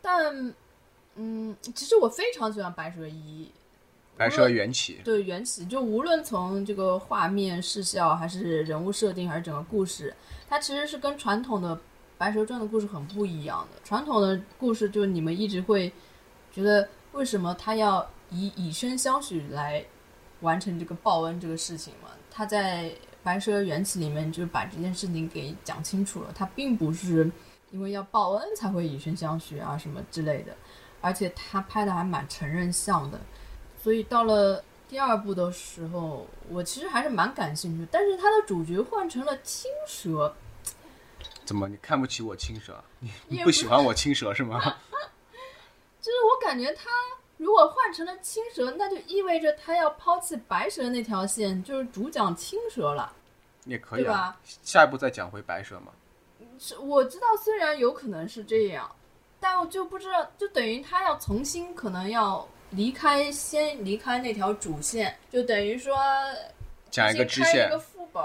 Speaker 1: 但，嗯，其实我非常喜欢白蛇一，
Speaker 2: 白蛇缘起，
Speaker 1: 对缘起，就无论从这个画面、视效，还是人物设定，还是整个故事，它其实是跟传统的《白蛇传》的故事很不一样的。传统的故事就是你们一直会觉得，为什么他要以以身相许来完成这个报恩这个事情嘛？他在《白蛇缘起》里面就把这件事情给讲清楚了，他并不是因为要报恩才会以身相许啊什么之类的，而且他拍的还蛮成人像的。所以到了第二部的时候，我其实还是蛮感兴趣，但是他的主角换成了青蛇，
Speaker 2: 怎么你看不起我青蛇？你你不喜欢我青蛇是吗？
Speaker 1: 就是我感觉他如果换成了青蛇，那就意味着他要抛弃白蛇那条线，就是主讲青蛇了。
Speaker 2: 也可以啊
Speaker 1: 对吧。
Speaker 2: 下一步再讲回白蛇嘛。
Speaker 1: 是我知道，虽然有可能是这样，但我就不知道，就等于他要重新可能要离开，先离开那条主线，就等于说
Speaker 2: 讲一个支线
Speaker 1: 一个，副本，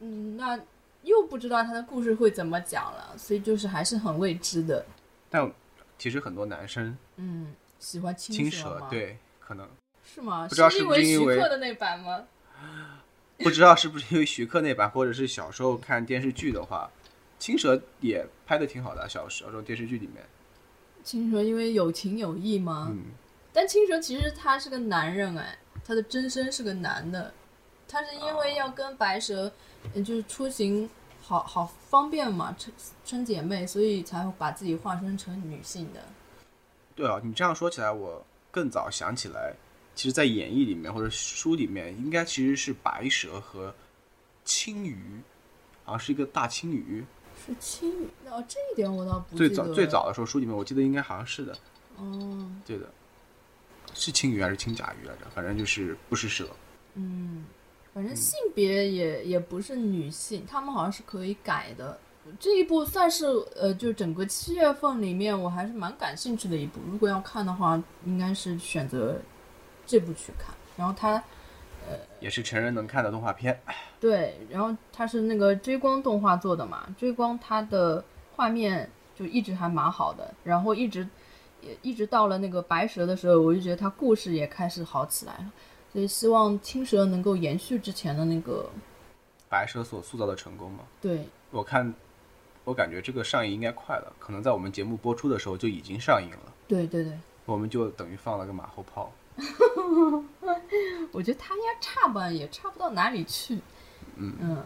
Speaker 1: 嗯，那又不知道他的故事会怎么讲了，所以就是还是很未知的。
Speaker 2: 但其实很多男生
Speaker 1: 嗯，喜欢青
Speaker 2: 青
Speaker 1: 蛇？，
Speaker 2: 对，可能
Speaker 1: 是吗？
Speaker 2: 不知道是
Speaker 1: 是因为
Speaker 2: 不是因为
Speaker 1: 徐克的那版吗？
Speaker 2: 不知道是不是因为徐克那版，或者是小时候看电视剧的话，青蛇也拍的挺好的，小小时候电视剧里面，
Speaker 1: 青蛇因为有情有义吗？
Speaker 2: 嗯，
Speaker 1: 但青蛇其实他是个男人哎，他的真身是个男的，他是因为要跟白蛇，呃就是出行好好方便嘛，称称姐妹，所以才会把自己化身成女性的。
Speaker 2: 对啊，你这样说起来，我更早想起来，其实，在演义里面或者书里面，应该其实是白蛇和青鱼，好像是一个大青鱼。
Speaker 1: 是青鱼哦，这一点我倒不
Speaker 2: 最早
Speaker 1: 记得了
Speaker 2: 最早的时候，书里面我记得应该好像是的，
Speaker 1: 哦，
Speaker 2: 对的，是青鱼还是青甲鱼来着？反正就是不是蛇。
Speaker 1: 嗯，反正性别也也不是女性，他们好像是可以改的。这一部算是呃，就整个七月份里面我还是蛮感兴趣的一部。如果要看的话，应该是选择这部去看。然后它
Speaker 2: 也是成人能看的动画片。
Speaker 1: 对，然后它是那个追光动画做的嘛，追光它的画面就一直还蛮好的，然后一直也一直到了那个白蛇的时候，我就觉得它故事也开始好起来了。所以希望青蛇能够延续之前的那个
Speaker 2: 白蛇所塑造的成功嘛，
Speaker 1: 对
Speaker 2: 我看，我感觉这个上映应该快了，可能在我们节目播出的时候就已经上映了，
Speaker 1: 对对对，
Speaker 2: 我们就等于放了个马后炮。
Speaker 1: 我觉得他应该差吧，也差不到哪里去。嗯嗯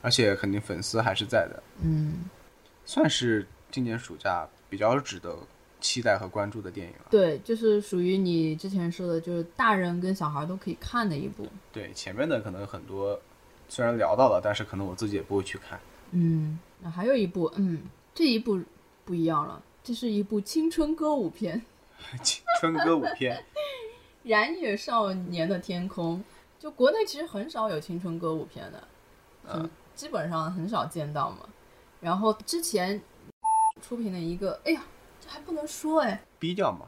Speaker 2: 而且肯定粉丝还是在的，
Speaker 1: 嗯，
Speaker 2: 算是今年暑假比较值得期待和关注的电影了。
Speaker 1: 对，就是属于你之前说的，就是大人跟小孩都可以看的一部。
Speaker 2: 对，前面的可能很多虽然聊到了，但是可能我自己也不会去看。
Speaker 1: 嗯，那还有一部，嗯，这一部不一样了，这是一部青春歌舞片，
Speaker 2: 青春歌舞片，《
Speaker 1: 燃野少年的天空》。就国内其实很少有青春歌舞片的，
Speaker 2: 嗯
Speaker 1: 基本上很少见到嘛。然后之前出品的一个，哎呀，这还不能说哎，
Speaker 2: 逼掉嘛，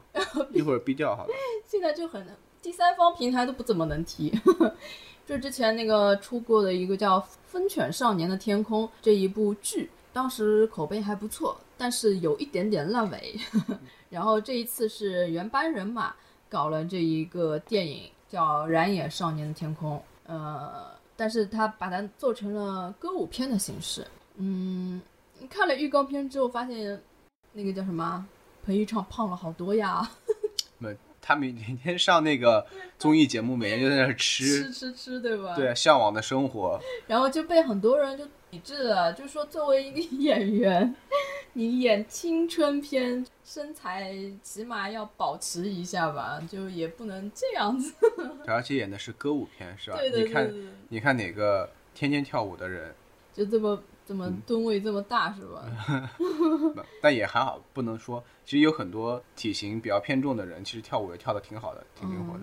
Speaker 2: 一会儿逼掉好了。
Speaker 1: 现在就很第三方平台都不怎么能提。就之前那个出过的一个叫《疯犬少年的天空》这一部剧，当时口碑还不错，但是有一点点烂尾。然后这一次是原班人马搞了这一个电影，叫《燃野少年的天空》。呃，但是他把它做成了歌舞片的形式。嗯，看了预告片之后，发现那个叫什么彭昱畅胖了好多呀。
Speaker 2: 没，他每天上那个综艺节目，每天就在那儿吃，
Speaker 1: 吃吃吃，对吧？。
Speaker 2: 对，向往的生活。
Speaker 1: 然后就被很多人就抵制了，就说作为一个演员，你演青春片，身材起码要保持一下吧，就也不能这样子。
Speaker 2: 而且演的是歌舞片，是吧？
Speaker 1: 对对对
Speaker 2: 你看，你看哪个天天跳舞的人，
Speaker 1: 就这么这么吨位这么大是吧？
Speaker 2: 不但也还好，不能说。其实有很多体型比较偏重的人，其实跳舞也跳的挺好的，挺灵活的，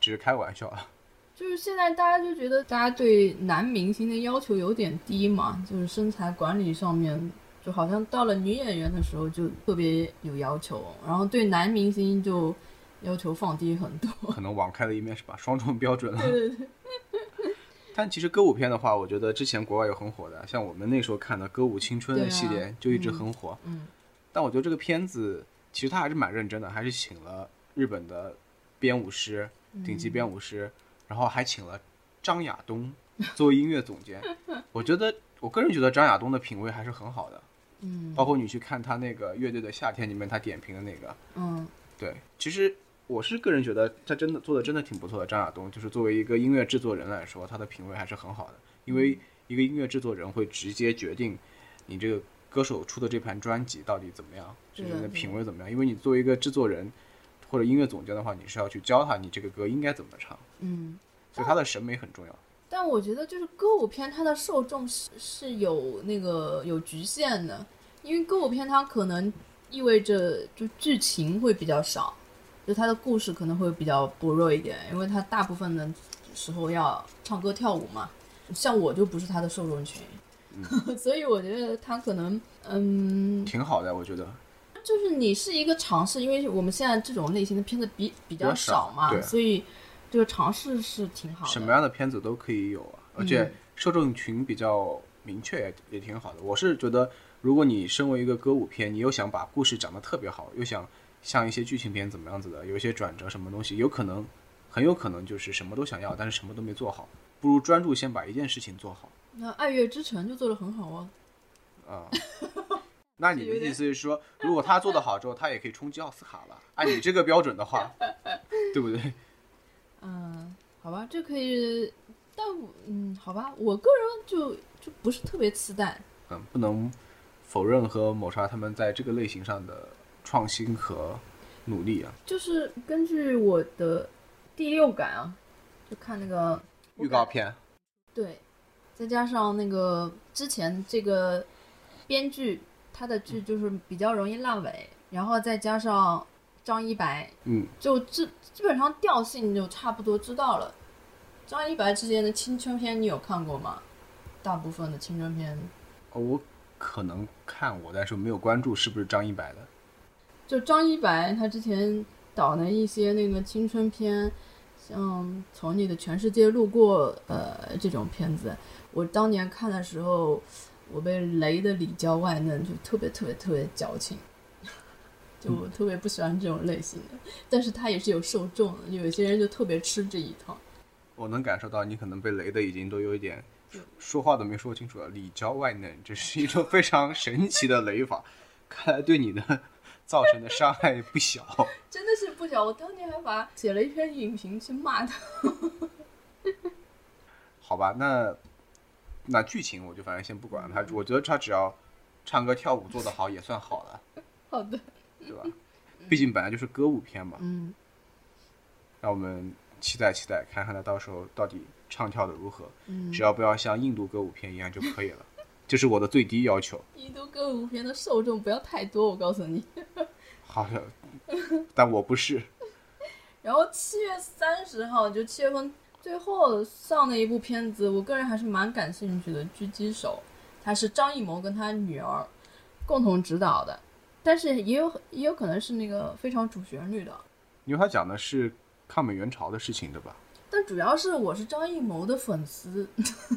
Speaker 2: 只是开玩笑啊。
Speaker 1: 就是现在大家就觉得大家对男明星的要求有点低嘛，就是身材管理上面，就好像到了女演员的时候就特别有要求，然后对男明星就要求放低很多。
Speaker 2: 可能网开了一面是吧？双重标准了。
Speaker 1: 对对对，
Speaker 2: 但其实歌舞片的话，我觉得之前国外有很火的，像我们那时候看的《歌舞青春》的系列就一直很火。
Speaker 1: 嗯
Speaker 2: 但我觉得这个片子其实他还是蛮认真的，还是请了日本的编舞师，顶级编舞师，然后还请了张亚东作为音乐总监。我觉得我个人觉得张亚东的品味还是很好的，
Speaker 1: 嗯
Speaker 2: 包括你去看他那个乐队的夏天里面他点评的那个，
Speaker 1: 嗯
Speaker 2: 对，其实我是个人觉得他真的做的真的挺不错的。张亚东就是作为一个音乐制作人来说，他的品味还是很好的，因为一个音乐制作人会直接决定你这个歌手出的这盘专辑到底怎么样，就是你的品味怎么样。因为你作为一个制作人或者音乐总监的话，你是要去教他你这个歌应该怎么唱，
Speaker 1: 嗯。
Speaker 2: 所以他的审美很重要。
Speaker 1: 但我觉得就是歌舞片，它的受众是是有那个有局限的，因为歌舞片它可能意味着就剧情会比较少，就它的故事可能会比较薄弱一点，因为它大部分的时候要唱歌跳舞嘛。像我就不是它的受众群，所以我觉得它可能嗯，
Speaker 2: 挺好的，我觉得。
Speaker 1: 就是你是一个尝试，因为我们现在这种类型的片子比比较
Speaker 2: 较少
Speaker 1: 少嘛，
Speaker 2: 对
Speaker 1: 所以这个尝试是挺好的。
Speaker 2: 什么样的片子都可以有啊，而且受众群比较明确也也挺好的。我是觉得，如果你身为一个歌舞片，你又想把故事讲得特别好，又想像一些剧情片怎么样子的，有一些转折什么东西，有可能很有可能就是什么都想要，但是什么都没做好，不如专注先把一件事情做好
Speaker 1: 那《爱乐之城》就做得很好啊。
Speaker 2: 啊。那你的意思是说，如果他做得好之后，他也可以冲击奥斯卡了？按你这个标准的话，对不对？
Speaker 1: 嗯，好吧，这可以，但嗯，好吧，我个人就就不是特别期待。
Speaker 2: 嗯，不能否认和抹杀他们在这个类型上的创新和努力啊。
Speaker 1: 就是根据我的第六感啊，就看那个
Speaker 2: 预告片，
Speaker 1: 对，再加上那个之前这个编剧他的剧就是比较容易烂尾，然后再加上张一白，
Speaker 2: 嗯，
Speaker 1: 就基基本上调性就差不多知道了。张一白之间的青春片你有看过吗？大部分的青春片
Speaker 2: 哦我可能看过，但是没有关注是不是张一白的。
Speaker 1: 就张一白他之前导的一些那个青春片，像《从你的全世界路过》呃这种片子，我当年看的时候，我被雷的里焦外嫩，就特别特别特别矫情，就我特别不喜欢这种类型的。但是他也是有受众的，有些人就特别吃这一套。
Speaker 2: 我能感受到你可能被雷的已经都有一点说话都没说清楚了，里焦外嫩，这是一种非常神奇的雷法，看来对你的 造成的伤害不小。
Speaker 1: 真的是不小，我当年还把写了一篇影评去骂他。
Speaker 2: 好吧，那那剧情我就反正先不管他，我觉得他只要唱歌跳舞做得好也算好了，
Speaker 1: 好的，
Speaker 2: 对吧？毕竟本来就是歌舞片嘛。
Speaker 1: 嗯，
Speaker 2: 让我们期待期待，看看他到时候到底唱跳的如何。
Speaker 1: 嗯
Speaker 2: 只要不要像印度歌舞片一样就可以了，这是我的最低要求。
Speaker 1: 印度歌舞片的受众不要太多，我告诉你。
Speaker 2: 好的，但我不是。
Speaker 1: 然后七月三十号，就七月份最后上的一部片子，我个人还是蛮感兴趣的，《狙击手》，它是张艺谋跟他女儿共同执导的，但是也有也有可能是那个非常主旋律的。
Speaker 2: 因为他讲的是抗美援朝的事情，对吧？
Speaker 1: 但主要是我是张艺谋的粉丝，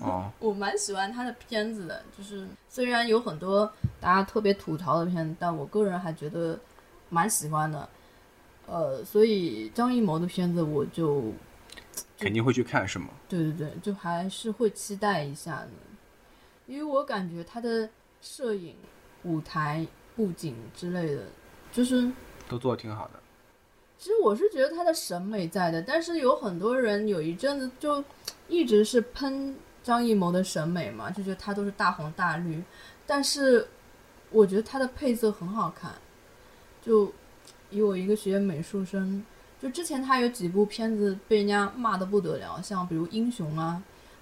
Speaker 2: 哦，
Speaker 1: 我蛮喜欢他的片子的。就是虽然有很多大家特别吐槽的片子，但我个人还觉得蛮喜欢的。呃，所以张艺谋的片子我就
Speaker 2: 肯定会去看，是吗？
Speaker 1: 对对对，就还是会期待一下的，因为我感觉他的摄影、舞台布景之类的，就是
Speaker 2: 都做的挺好的。
Speaker 1: 其实我是觉得他的审美在的，但是有很多人有一阵子就一直是喷张艺谋的审美嘛，就觉得他都是大红大绿，但是我觉得他的配色很好看。就以我一个学美术生，就之前他有几部片子被人家骂的不得了，像比如《英雄》啊，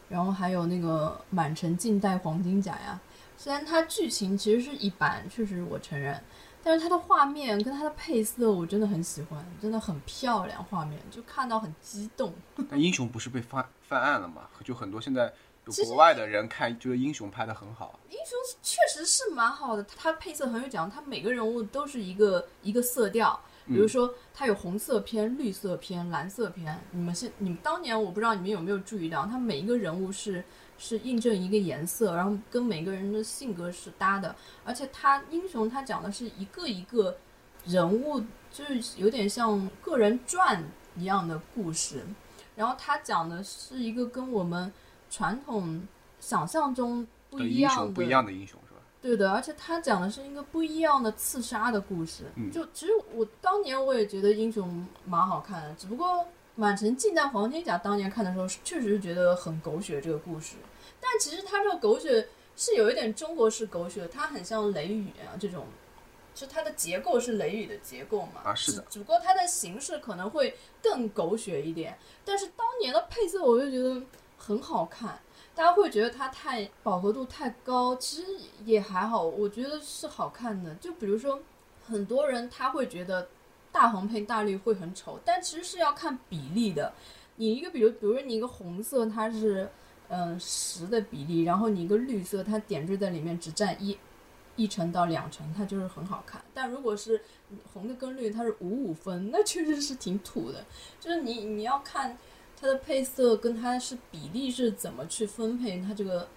Speaker 1: 然后还有那个《满城尽带黄金甲》呀。虽然它剧情其实是一般，确实我承认，但是它的画面跟它的配色我真的很喜欢，真的很漂亮，画面就看到很激动。
Speaker 2: 但英雄不是被犯犯案了吗？就很多现在有国外的人看，觉得英雄拍的很好。
Speaker 1: 英雄确实是蛮好的，它配色很有讲，它每个人物都是一个一个色调，比如说它有红色篇、绿色篇、蓝色篇。你们现你们当年我不知道你们有没有注意到，它每一个人物是是印证一个颜色，然后跟每个人的性格是搭的，而且他英雄他讲的是一个一个人物，就是有点像个人传一样的故事，然后他讲的是一个跟我们传统想象中不一样的
Speaker 2: 雄不一样的英雄是吧？
Speaker 1: 对的，而且他讲的是一个不一样的刺杀的故事。
Speaker 2: 嗯
Speaker 1: 就其实我当年我也觉得英雄蛮好看的，只不过《满城尽带黄金甲》当年看的时候，确实是觉得很狗血这个故事。但其实它这个狗血是有一点中国式狗血，它很像雷雨啊这种，就它的结构是雷雨的结构嘛。
Speaker 2: 啊是的
Speaker 1: 只只不过它的形式可能会更狗血一点。但是当年的配色我就觉得很好看。大家会觉得它太饱和度太高，其实也还好，我觉得是好看的。就比如说，很多人他会觉得大红配大绿会很丑，但其实是要看比例的。你一个比如，比如说你一个红色它是嗯十的比例，然后你一个绿色它点缀在里面只占一一成到两成，它就是很好看。但如果是红的跟绿它是五五分，那确实是挺土的。就是你你要看。它的配色跟它是比例是怎么去分配，它这个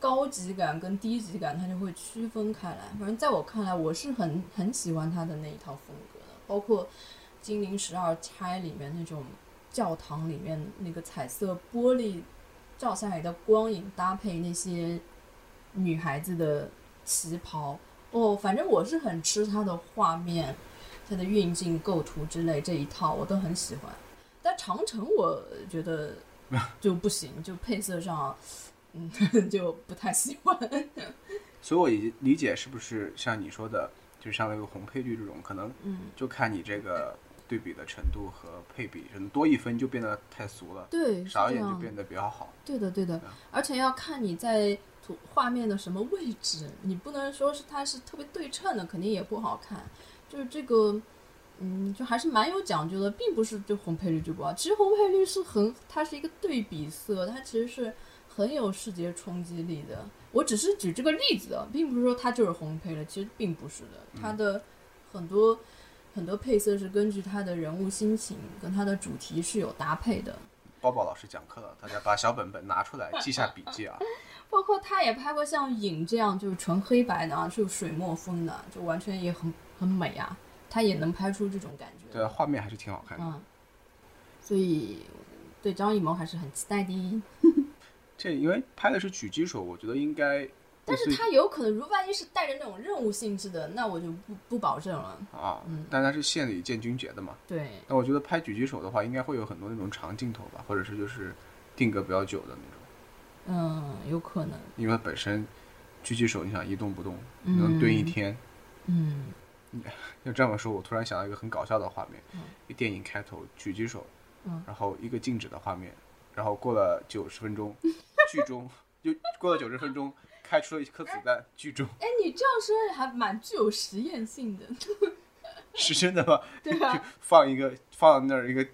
Speaker 1: 高级感跟低级感，它就会区分开来。反正在我看来，我是很很喜欢它的那一套风格，包括《金陵十二钗》里面那种教堂里面那个彩色玻璃照下来的光影，搭配那些女孩子的旗袍，哦，反正我是很吃它的画面、它的运镜、构图之类这一套，我都很喜欢。但长城我觉得 就不行，就配色上，嗯，就不太喜欢。
Speaker 2: 所以我理理解是不是像你说的，就像那个红配绿这种，可能
Speaker 1: 嗯，
Speaker 2: 就看你这个对比的程度和配比，可能多一分就变得太俗了，
Speaker 1: 对，
Speaker 2: 少一。点就变得比较好。
Speaker 1: 对的，对的而且要看你在图画面的什么位置，你不能说是它是特别对称的，肯定也不好看。就是这个，嗯，就还是蛮有讲究的，并不是就红配绿就不好。其实红配绿是很，它是一个对比色，它其实是很有视觉冲击力的。我只是举这个例子啊，并不是说它就是红配了，其实并不是的，它的很多。很多配色是根据它的人物心情跟它的主题是有搭配的，
Speaker 2: 包宝老师讲课了，大家把小本本拿出来记下笔记啊。
Speaker 1: 包括他也拍过像《影》这样就是纯黑白的啊，是有水墨风的，就完全也很很美啊，他也能拍出这种感觉。
Speaker 2: 对啊，画面还是挺好看的。
Speaker 1: 嗯，所以对张艺谋还是很期待的。
Speaker 2: 这因为拍的是狙击手，我觉得应该。
Speaker 1: 但是他有可能，如万一是带着那种任务性质的，那我就不不保证了。
Speaker 2: 啊，
Speaker 1: 嗯
Speaker 2: 但他是县里建军节的嘛。
Speaker 1: 对，
Speaker 2: 那我觉得拍狙击手的话，应该会有很多那种长镜头吧，或者是就是定格比较久的那种，
Speaker 1: 嗯，有可能，
Speaker 2: 因为本身狙击手你想一动不动，
Speaker 1: 嗯
Speaker 2: 能蹲一天。
Speaker 1: 嗯
Speaker 2: 要这么说，我突然想到一个很搞笑的画面，
Speaker 1: 嗯
Speaker 2: 一电影开头狙击手
Speaker 1: 嗯
Speaker 2: 然后一个静止的画面，然后过了九十分钟，剧中就过了九十分钟，开出了一颗子弹，剧中
Speaker 1: 哎，你这样说还蛮具有实验性的，
Speaker 2: 是真的吗？
Speaker 1: 对啊
Speaker 2: 就放一个放那儿一个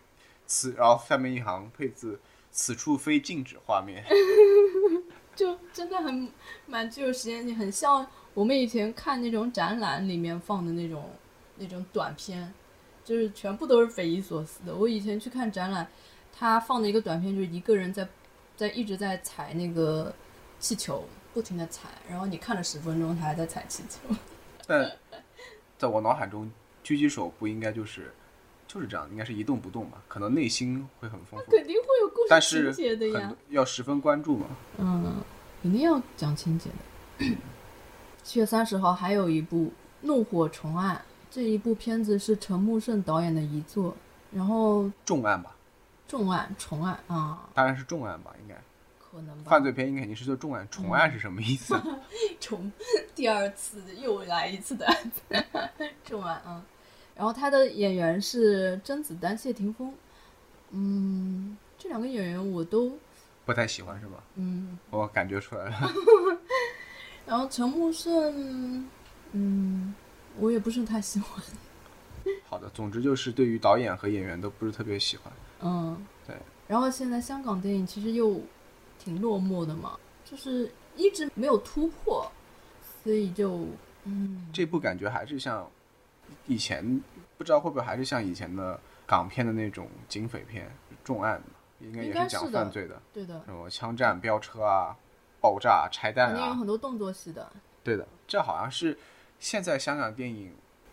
Speaker 2: 词，然后下面一行配字：“此处非静止画面。
Speaker 1: 就真的很蛮具有实验性，很像我们以前看那种展览里面放的那种那种短片，就是全部都是匪夷所思的。我以前去看展览，他放的一个短片就是一个人在在一直在踩那个气球，不停的踩，然后你看了十分钟，他还在踩气球。
Speaker 2: 但在我脑海中，狙击手不应该就是就是这样，应该是一动不动嘛，可能内心会很丰富，
Speaker 1: 肯定会有故事
Speaker 2: 是
Speaker 1: 情节的呀。
Speaker 2: 要十分关注嘛。
Speaker 1: 嗯，肯定要讲情节的。七月三十号还有一部《怒火重案》，这一部片子是陈木胜导演的遗作，然后
Speaker 2: 重案吧，
Speaker 1: 重案重案啊，
Speaker 2: 当然是重案吧，应该
Speaker 1: 可能吧。
Speaker 2: 犯罪片应该肯定是做重案，重案是什么意思？
Speaker 1: 重第二次又来一次的案子，重案啊。然后他的演员是甄子丹、谢霆锋，嗯，这两个演员我都
Speaker 2: 不太喜欢是吧？
Speaker 1: 嗯，
Speaker 2: 我感觉出来了。
Speaker 1: 然后陈木胜，嗯，我也不是太喜欢。
Speaker 2: 好的，总之就是对于导演和演员都不是特别喜欢。
Speaker 1: 嗯，
Speaker 2: 对。
Speaker 1: 然后现在香港电影其实又挺落寞的嘛，就是一直没有突破，所以就嗯，
Speaker 2: 这部感觉还是像以前，不知道会不会还是像以前的港片的那种警匪片，重案嘛，应该也
Speaker 1: 是讲
Speaker 2: 犯罪的，
Speaker 1: 对的，
Speaker 2: 什么枪战、飙车啊、爆炸、拆弹
Speaker 1: 肯定有
Speaker 2: 啊，
Speaker 1: 很多动作戏的。
Speaker 2: 对的，这好像是现在香港电影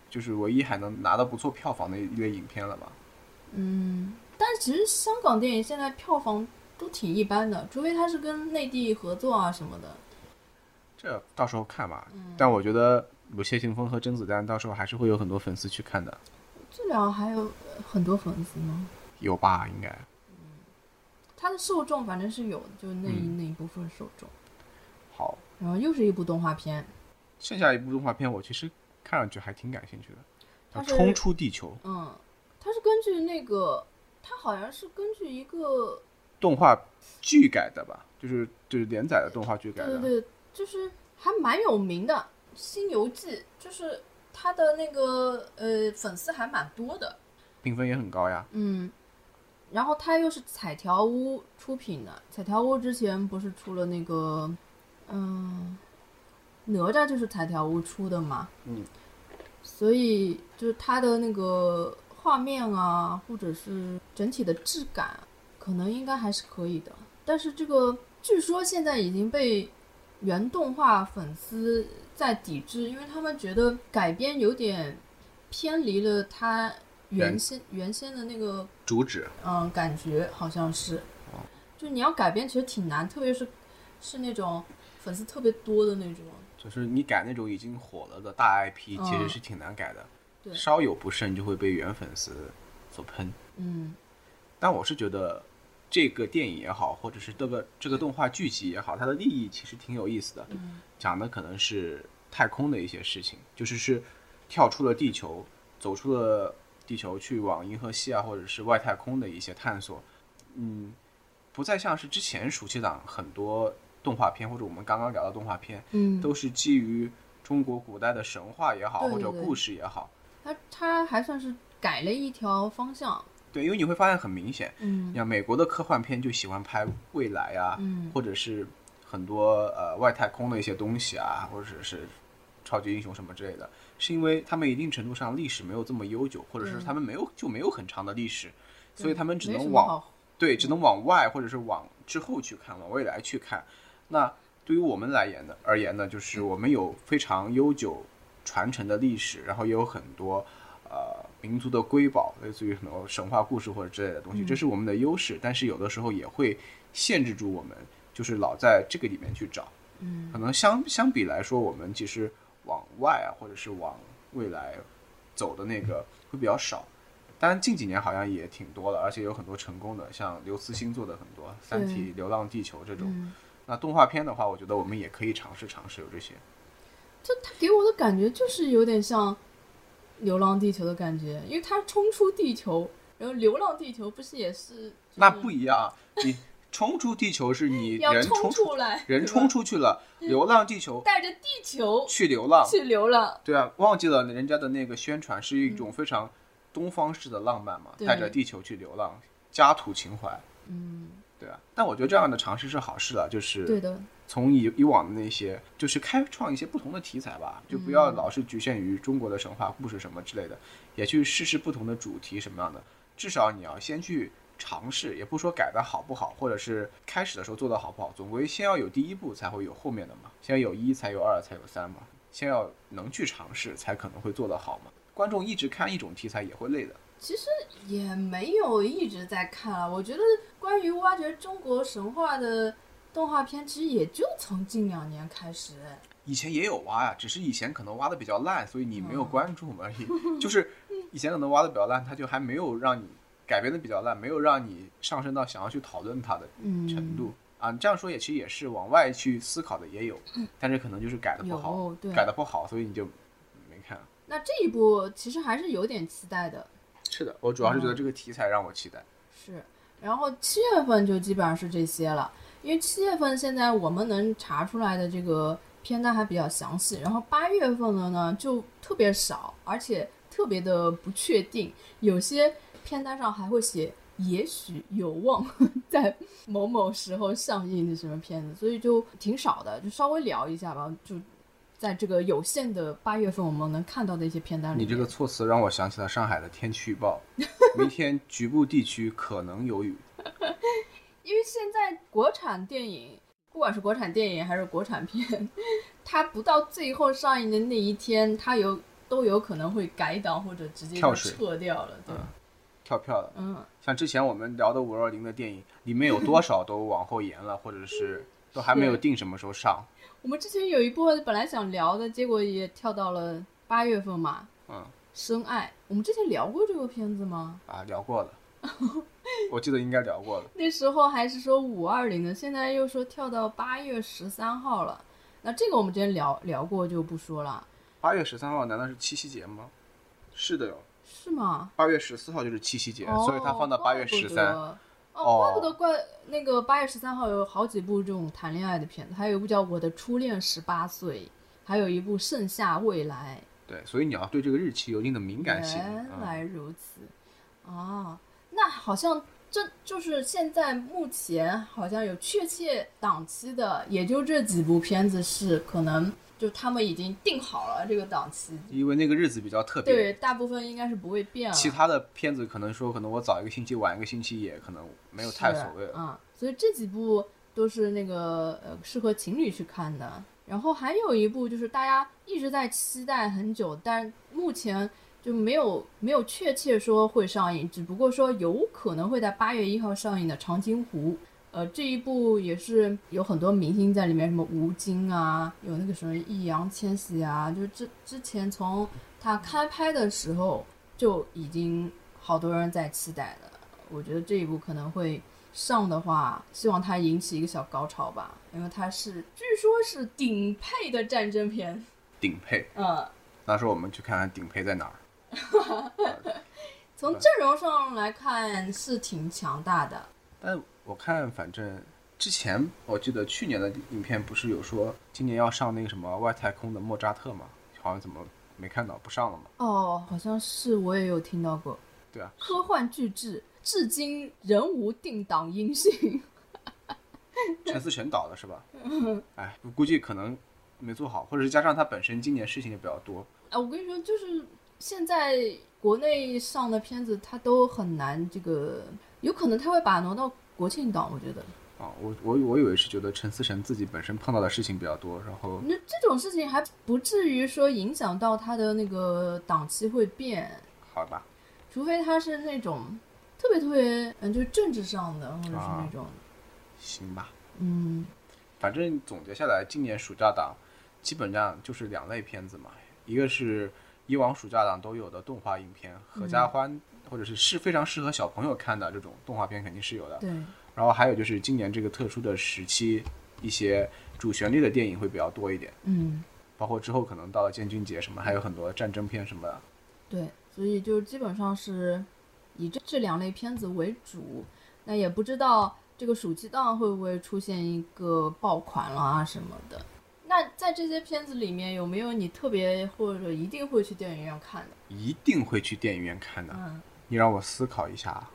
Speaker 2: 就是唯一还能拿到不错票房的一类影片了吧？
Speaker 1: 嗯，但其实香港电影现在票房都挺一般的，除非它是跟内地合作啊什么的。
Speaker 2: 这到时候看吧。
Speaker 1: 嗯
Speaker 2: 但我觉得有谢霆锋和甄子丹到时候还是会有很多粉丝去看的，
Speaker 1: 这俩还有呃很多粉丝吗？
Speaker 2: 有吧？应该。
Speaker 1: 它的受众反正是有的，就那一、
Speaker 2: 嗯
Speaker 1: 那一部分受众。
Speaker 2: 好，
Speaker 1: 然后又是一部动画片，
Speaker 2: 剩下一部动画片我其实看上去还挺感兴趣的，
Speaker 1: 它《
Speaker 2: 冲出地球》
Speaker 1: 嗯，它是根据那个，它好像是根据一个，
Speaker 2: 动画剧改的吧？就是就是连载的动画剧改的。
Speaker 1: 对对对，就是还蛮有名的《新游记》，就是它的那个呃粉丝还蛮多的，
Speaker 2: 评分也很高呀。
Speaker 1: 嗯，然后它又是彩条屋出品的，彩条屋之前不是出了那个，嗯，哪吒就是彩条屋出的嘛，
Speaker 2: 嗯，
Speaker 1: 所以就是它的那个画面啊，或者是整体的质感，可能应该还是可以的。但是这个据说现在已经被原动画粉丝在抵制，因为他们觉得改编有点偏离了它原
Speaker 2: 原
Speaker 1: 先原先的那个
Speaker 2: 主旨
Speaker 1: 嗯感觉，好像是，就你要改编其实挺难，特别是是那种粉丝特别多的那种。
Speaker 2: 就是你改那种已经火了的大 IP，
Speaker 1: 嗯
Speaker 2: 其实是挺难改的。
Speaker 1: 对
Speaker 2: 稍有不慎就会被原粉丝所喷。
Speaker 1: 嗯
Speaker 2: 但我是觉得这个电影也好，或者是这个这个动画剧集也好，它的立意其实挺有意思的。
Speaker 1: 嗯
Speaker 2: 讲的可能是太空的一些事情，就是是跳出了地球，走出了地球去往银河系啊，或者是外太空的一些探索。嗯，不再像是之前暑期档很多动画片，或者我们刚刚聊的动画片，
Speaker 1: 嗯，
Speaker 2: 都是基于中国古代的神话也好，
Speaker 1: 对对对
Speaker 2: 或者故事也好。
Speaker 1: 他他还算是改了一条方向。
Speaker 2: 对，因为你会发现很明显，
Speaker 1: 嗯。
Speaker 2: 像美国的科幻片就喜欢拍未来啊，
Speaker 1: 嗯。
Speaker 2: 或者是很多呃外太空的一些东西啊，或者是超级英雄什么之类的，是因为他们一定程度上历史没有这么悠久，或者是他们没有就没有很长的历史，所以他们只能往对，只能往外或者是往之后去看，往未来去看。那对于我们来言呢而言呢，就是我们有非常悠久传承的历史，然后也有很多呃民族的瑰宝，类似于很多神话故事或者之类的东西，这是我们的优势。但是有的时候也会限制住我们，就是老在这个里面去找。
Speaker 1: 嗯
Speaker 2: 可能相相比来说，我们其实往外啊，或者是往未来走的那个会比较少。当然近几年好像也挺多了，而且有很多成功的，像刘慈欣做的很多《三体》《流浪地球》这种。
Speaker 1: 嗯，
Speaker 2: 那动画片的话，我觉得我们也可以尝试尝试有这些。
Speaker 1: 就他给我的感觉就是有点像《流浪地球》的感觉，因为他冲出地球，然后《流浪地球》不是也是？就是
Speaker 2: 那不一样啊，你冲出地球是你人
Speaker 1: 冲
Speaker 2: 出
Speaker 1: 出来，
Speaker 2: 人冲出去了，流浪地球
Speaker 1: 带着地球
Speaker 2: 去流浪，
Speaker 1: 去流浪，
Speaker 2: 对啊，忘记了人家的那个宣传是一种非常东方式的浪漫嘛，
Speaker 1: 对
Speaker 2: 带着地球去流浪，家土情怀，
Speaker 1: 嗯，
Speaker 2: 对啊。但我觉得这样的尝试是好事了，就是
Speaker 1: 对的，
Speaker 2: 从以以往的那些，就是开创一些不同的题材吧，就不要老是局限于中国的神话故事什么之类的，也去试试不同的主题什么样的。至少你要先去尝试，也不说改的好不好，或者是开始的时候做的好不好，总归先要有第一步，才会有后面的嘛。先有一，才有二，才有三嘛。先要能去尝试，才可能会做得好嘛。观众一直看一种题材也会累的。
Speaker 1: 其实也没有一直在看啊。我觉得关于挖掘中国神话的动画片，其实也就从近两年开始。
Speaker 2: 以前也有挖呀，只是以前可能挖的比较烂，所以你没有关注而已。就是以前可能挖的比较烂，它就还没有让你改编的比较烂，没有让你上升到想要去讨论它的
Speaker 1: 嗯，
Speaker 2: 程度、啊。这样说也其实也是往外去思考的也有，但是可能就是改的不好，
Speaker 1: 对
Speaker 2: 改的不好，所以你就没看。
Speaker 1: 那这一部其实还是有点期待的。
Speaker 2: 是的，我主要是觉得这个题材让我期待。
Speaker 1: 是，然后七月份就基本上是这些了，因为七月份现在我们能查出来的这个片单还比较详细，然后八月份的呢就特别少，而且特别的不确定，有些片单上还会写也许有望 在某某时候上映的什么片子，所以就挺少的，就稍微聊一下吧，就。在这个有限的八月份，我们能看到的一些片单里，
Speaker 2: 你这个措辞让我想起了上海的天气预报，明天局部地区可能有雨。
Speaker 1: 因为现在国产电影，不管是国产电影还是国产片，它不到最后上映的那一天，它有都有可能会改档或者直接就撤掉了，对，
Speaker 2: 跳票了，
Speaker 1: 嗯，
Speaker 2: 像之前我们聊的五二零的电影，里面有多少都往后延了，或者是都还没有定什么时候上。
Speaker 1: 我们之前有一部本来想聊的，结果也跳到了八月份嘛，
Speaker 2: 嗯，
Speaker 1: 深爱，我们之前聊过这个片子吗？
Speaker 2: 啊，聊过了，我记得应该聊过了。
Speaker 1: 那时候还是说五二零的，现在又说跳到八月十三号了。那这个我们之前聊聊过，就不说了，
Speaker 2: 八月十三号难道是七夕节吗？是的哟，
Speaker 1: 是吗？
Speaker 2: 八月十四号就是七夕节，
Speaker 1: 哦
Speaker 2: 所以它放到八月十三。
Speaker 1: 哦，
Speaker 2: 哦
Speaker 1: 怪不得怪那个八月十三号有好几部这种谈恋爱的片子，还有一部叫《我的初恋十八岁》，还有一部《盛夏未来
Speaker 2: 对，所以你要对这个日期有一定的敏》。感性。
Speaker 1: 原
Speaker 2: 嗯、
Speaker 1: 来如此，啊，那好像这就是现在目前好像有确切档期的，也就这几部片子是可能就他们已经定好了这个档期，
Speaker 2: 因为那个日子比较特别。
Speaker 1: 对，大部分应该是不会变了。
Speaker 2: 其他的片子可能说，可能我早一个星期，晚一个星期，也可能没有太所谓了。
Speaker 1: 啊、所以这几部都是那个呃适合情侣去看的。然后还有一部就是大家一直在期待很久，但目前就没有没有确切说会上映，只不过说有可能会在八月一号上映的《长津湖》。呃，这一部也是有很多明星在里面，什么吴京啊，有那个什么易烊千玺啊，就是之之前从他开拍的时候就已经好多人在期待了。我觉得这一部可能会上的话，希望它引起一个小高潮吧，因为它是据说是顶配的战争片。
Speaker 2: 顶配，
Speaker 1: 嗯，
Speaker 2: 到时候我们去看看顶配在哪儿。
Speaker 1: 从阵容上来看是挺强大的。
Speaker 2: 但我看，反正之前我记得去年的影片不是有说今年要上那个什么外太空的莫扎特吗？好像怎么没看到不上了嘛？
Speaker 1: 哦，好像是我也有听到过。
Speaker 2: 对啊，
Speaker 1: 科幻巨制，至今仍无定档音讯。
Speaker 2: 陈思诚导的是吧？哎，估计可能没做好，或者是加上他本身今年事情也比较多。
Speaker 1: 哎，我跟你说，就是现在国内上的片子，它都很难这个，有可能他会把它挪到国庆档，我觉得。
Speaker 2: 啊，我我我以为是觉得陈思诚自己本身碰到的事情比较多，然后
Speaker 1: 那这种事情还不至于说影响到他的那个档期会变，
Speaker 2: 好吧，
Speaker 1: 除非他是那种特别特别嗯，就是政治上的，或者是
Speaker 2: 啊。
Speaker 1: 那种、
Speaker 2: 行吧，
Speaker 1: 嗯。
Speaker 2: 反正总结下来，今年暑假档基本上就是两类片子嘛，一个是以往暑假档都有的动画影片，合家欢、或者是是非常适合小朋友看的这种动画片肯定是有的。
Speaker 1: 对，
Speaker 2: 然后还有就是今年这个特殊的时期，一些主旋律的电影会比较多一点，
Speaker 1: 嗯
Speaker 2: 包括之后可能到了建军节什么，还有很多战争片什么的。
Speaker 1: 对，所以就基本上是以这这两类片子为主。那也不知道这个暑期档会不会出现一个爆款啦什么的。那在这些片子里面，有没有你特别或者一定会去电影院看的？
Speaker 2: 一定会去电影院看的。
Speaker 1: 嗯，
Speaker 2: 你让我思考一下，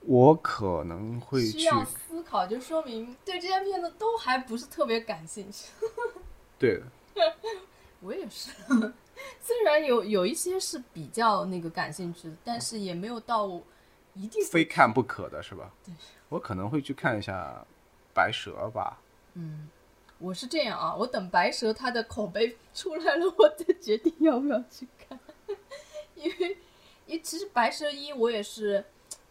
Speaker 2: 我可能会去。
Speaker 1: 需要思考，就说明对这些片子都还不是特别感兴趣。
Speaker 2: 对，
Speaker 1: 我也是，虽然有有一些是比较那个感兴趣的，但是也没有到一定
Speaker 2: 非看不可的是吧？
Speaker 1: 对，
Speaker 2: 我可能会去看一下《白蛇》吧。
Speaker 1: 嗯，我是这样啊，我等白蛇它的口碑出来了，我再决定要不要去看。因为，因为其实白蛇一我也是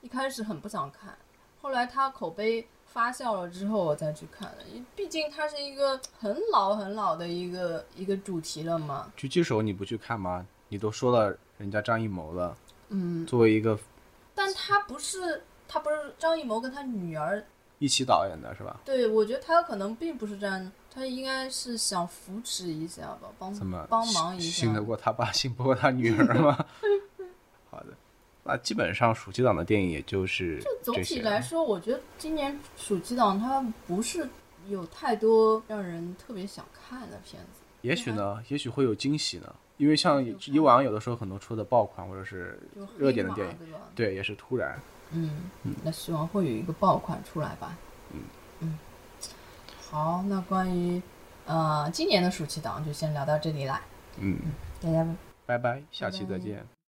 Speaker 1: 一开始很不想看，后来它口碑发酵了之后，我再去看的。因为毕竟它是一个很老很老的一个一个主题了嘛。
Speaker 2: 狙击手你不去看吗？你都说了人家张艺谋了，
Speaker 1: 嗯，
Speaker 2: 作为一个
Speaker 1: 但他不是他不是张艺谋跟他女儿
Speaker 2: 一起导演的是吧？
Speaker 1: 对，我觉得他可能并不是这样，他应该是想扶持一下吧，帮
Speaker 2: 怎么
Speaker 1: 帮忙一下。
Speaker 2: 信得过他爸，信不过他女儿吗？好的，那基本上暑期档的电影也就是
Speaker 1: 就总体来说，我觉得今年暑期档它不是有太多让人特别想看的片子。
Speaker 2: 也许呢，也许会有惊喜呢，因为像以往有的时候很多出的爆款或者是热点的电影，对也是突然。
Speaker 1: 嗯，那希望会有一个爆款出来吧。
Speaker 2: 嗯
Speaker 1: 嗯，好，那关于呃今年的暑期档就先聊到这里啦，
Speaker 2: 嗯，
Speaker 1: 大家
Speaker 2: 拜拜，下期
Speaker 1: 拜拜。
Speaker 2: 再见。